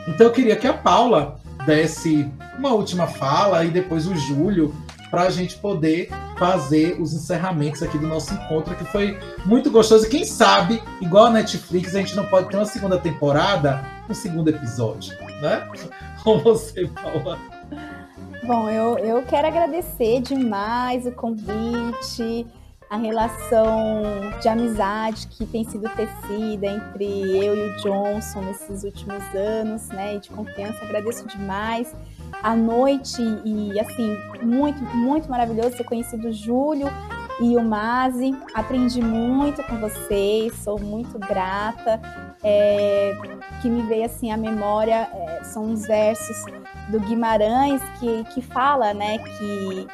Então eu queria que a Paula desse uma última fala e depois o Júlio para a gente poder fazer os encerramentos aqui do nosso encontro, que foi muito gostoso. E quem sabe, igual a Netflix, a gente não pode ter uma segunda temporada, um segundo episódio, né? Com você, Paula. Bom, eu, eu quero agradecer demais o convite, a relação de amizade que tem sido tecida entre eu e o Johnson nesses últimos anos, né? E de confiança, agradeço demais a noite e assim, muito, muito maravilhoso ter conhecido o Júlio e o Mazi. Aprendi muito com vocês, sou muito grata. É, que me veio assim a memória é, são os versos do Guimarães que, que fala, né, que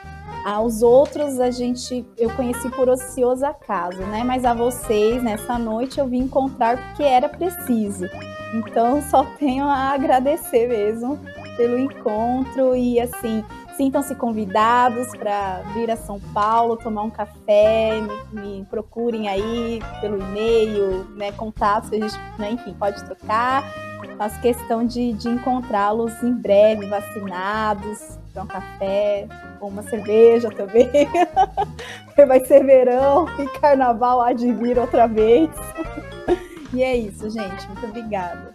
aos outros a gente eu conheci por ocioso acaso, né? Mas a vocês nessa noite eu vim encontrar porque era preciso. Então só tenho a agradecer mesmo pelo encontro e assim, sintam-se convidados para vir a São Paulo, tomar um café, me, me procurem aí pelo e-mail, né, contatos a gente, né, enfim, pode trocar. Faço questão de, de encontrá-los em breve, vacinados, para um café, ou uma cerveja também. Vai ser verão e carnaval há de vir outra vez. E é isso, gente. Muito obrigada.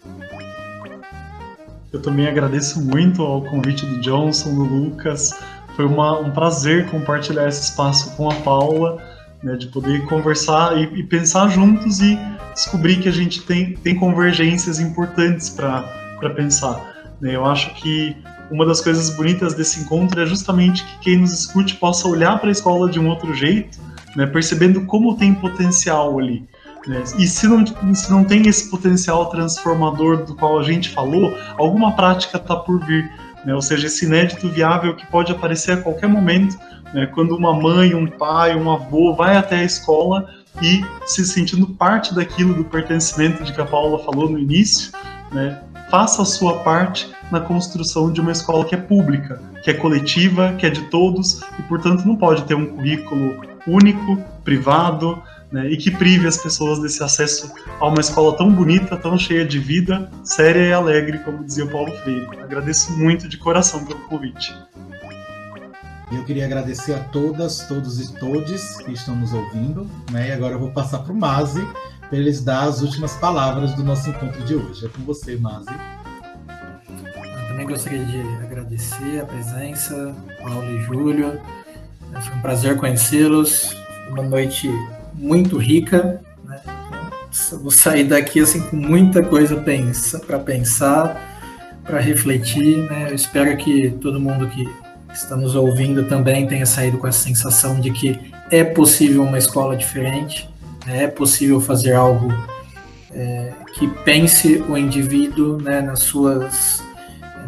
Eu também agradeço muito ao convite do Johnson, do Lucas. Foi uma, um prazer compartilhar esse espaço com a Paula, né, de poder conversar e, e, pensar juntos e descobrir que a gente tem, tem convergências importantes para pensar. Né. Eu acho que uma das coisas bonitas desse encontro é justamente que quem nos escute possa olhar para a escola de um outro jeito, né, percebendo como tem potencial ali. E se não, se não tem esse potencial transformador do qual a gente falou, alguma prática está por vir. Né? Ou seja, esse inédito viável que pode aparecer a qualquer momento, né? quando uma mãe, um pai, um avô vai até a escola e se sentindo parte daquilo do pertencimento de que a Paula falou no início, né? faça a sua parte na construção de uma escola que é pública, que é coletiva, que é de todos e, portanto, não pode ter um currículo único, privado, né, e que prive as pessoas desse acesso a uma escola tão bonita, tão cheia de vida, séria e alegre, como dizia o Paulo Freire. Agradeço muito de coração pelo convite. Eu queria agradecer a todas, todos e todes que estão nos ouvindo, né? E agora eu vou passar para o Mazi para eles dar as últimas palavras do nosso encontro de hoje. É com você, Mazi. gostaria de agradecer a presença, Paulo e Júlio. Foi um prazer conhecê-los. Uma noite muito rica. Né? Vou sair daqui assim com muita coisa para pensar, para refletir. Né? Eu espero que todo mundo que está nos ouvindo também tenha saído com essa sensação de que é possível uma escola diferente, né? é possível fazer algo é, que pense o indivíduo né, nas, suas,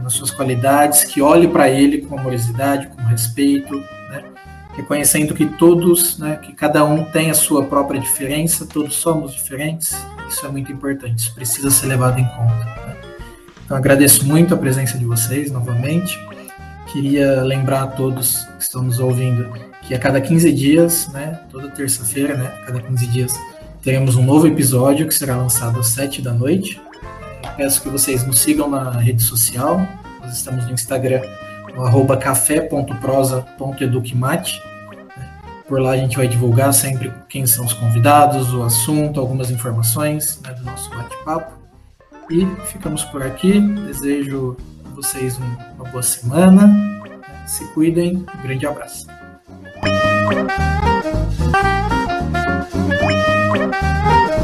nas suas qualidades, que olhe para ele com amorosidade, com respeito, reconhecendo que todos, né, que cada um tem a sua própria diferença, todos somos diferentes, isso é muito importante, isso precisa ser levado em conta. Né. Então agradeço muito a presença de vocês novamente. Queria lembrar a todos que estão nos ouvindo que a cada 15 dias, né, toda terça-feira, né, a cada 15 dias, teremos um novo episódio que será lançado às 7 da noite. Peço que vocês nos sigam na rede social. Nós estamos no Instagram, arroba café.prosa.educmate. Por lá a gente vai divulgar sempre quem são os convidados, o assunto, algumas informações né, do nosso bate-papo. E ficamos por aqui. Desejo a vocês uma boa semana. Se cuidem. Um grande abraço. Thank you.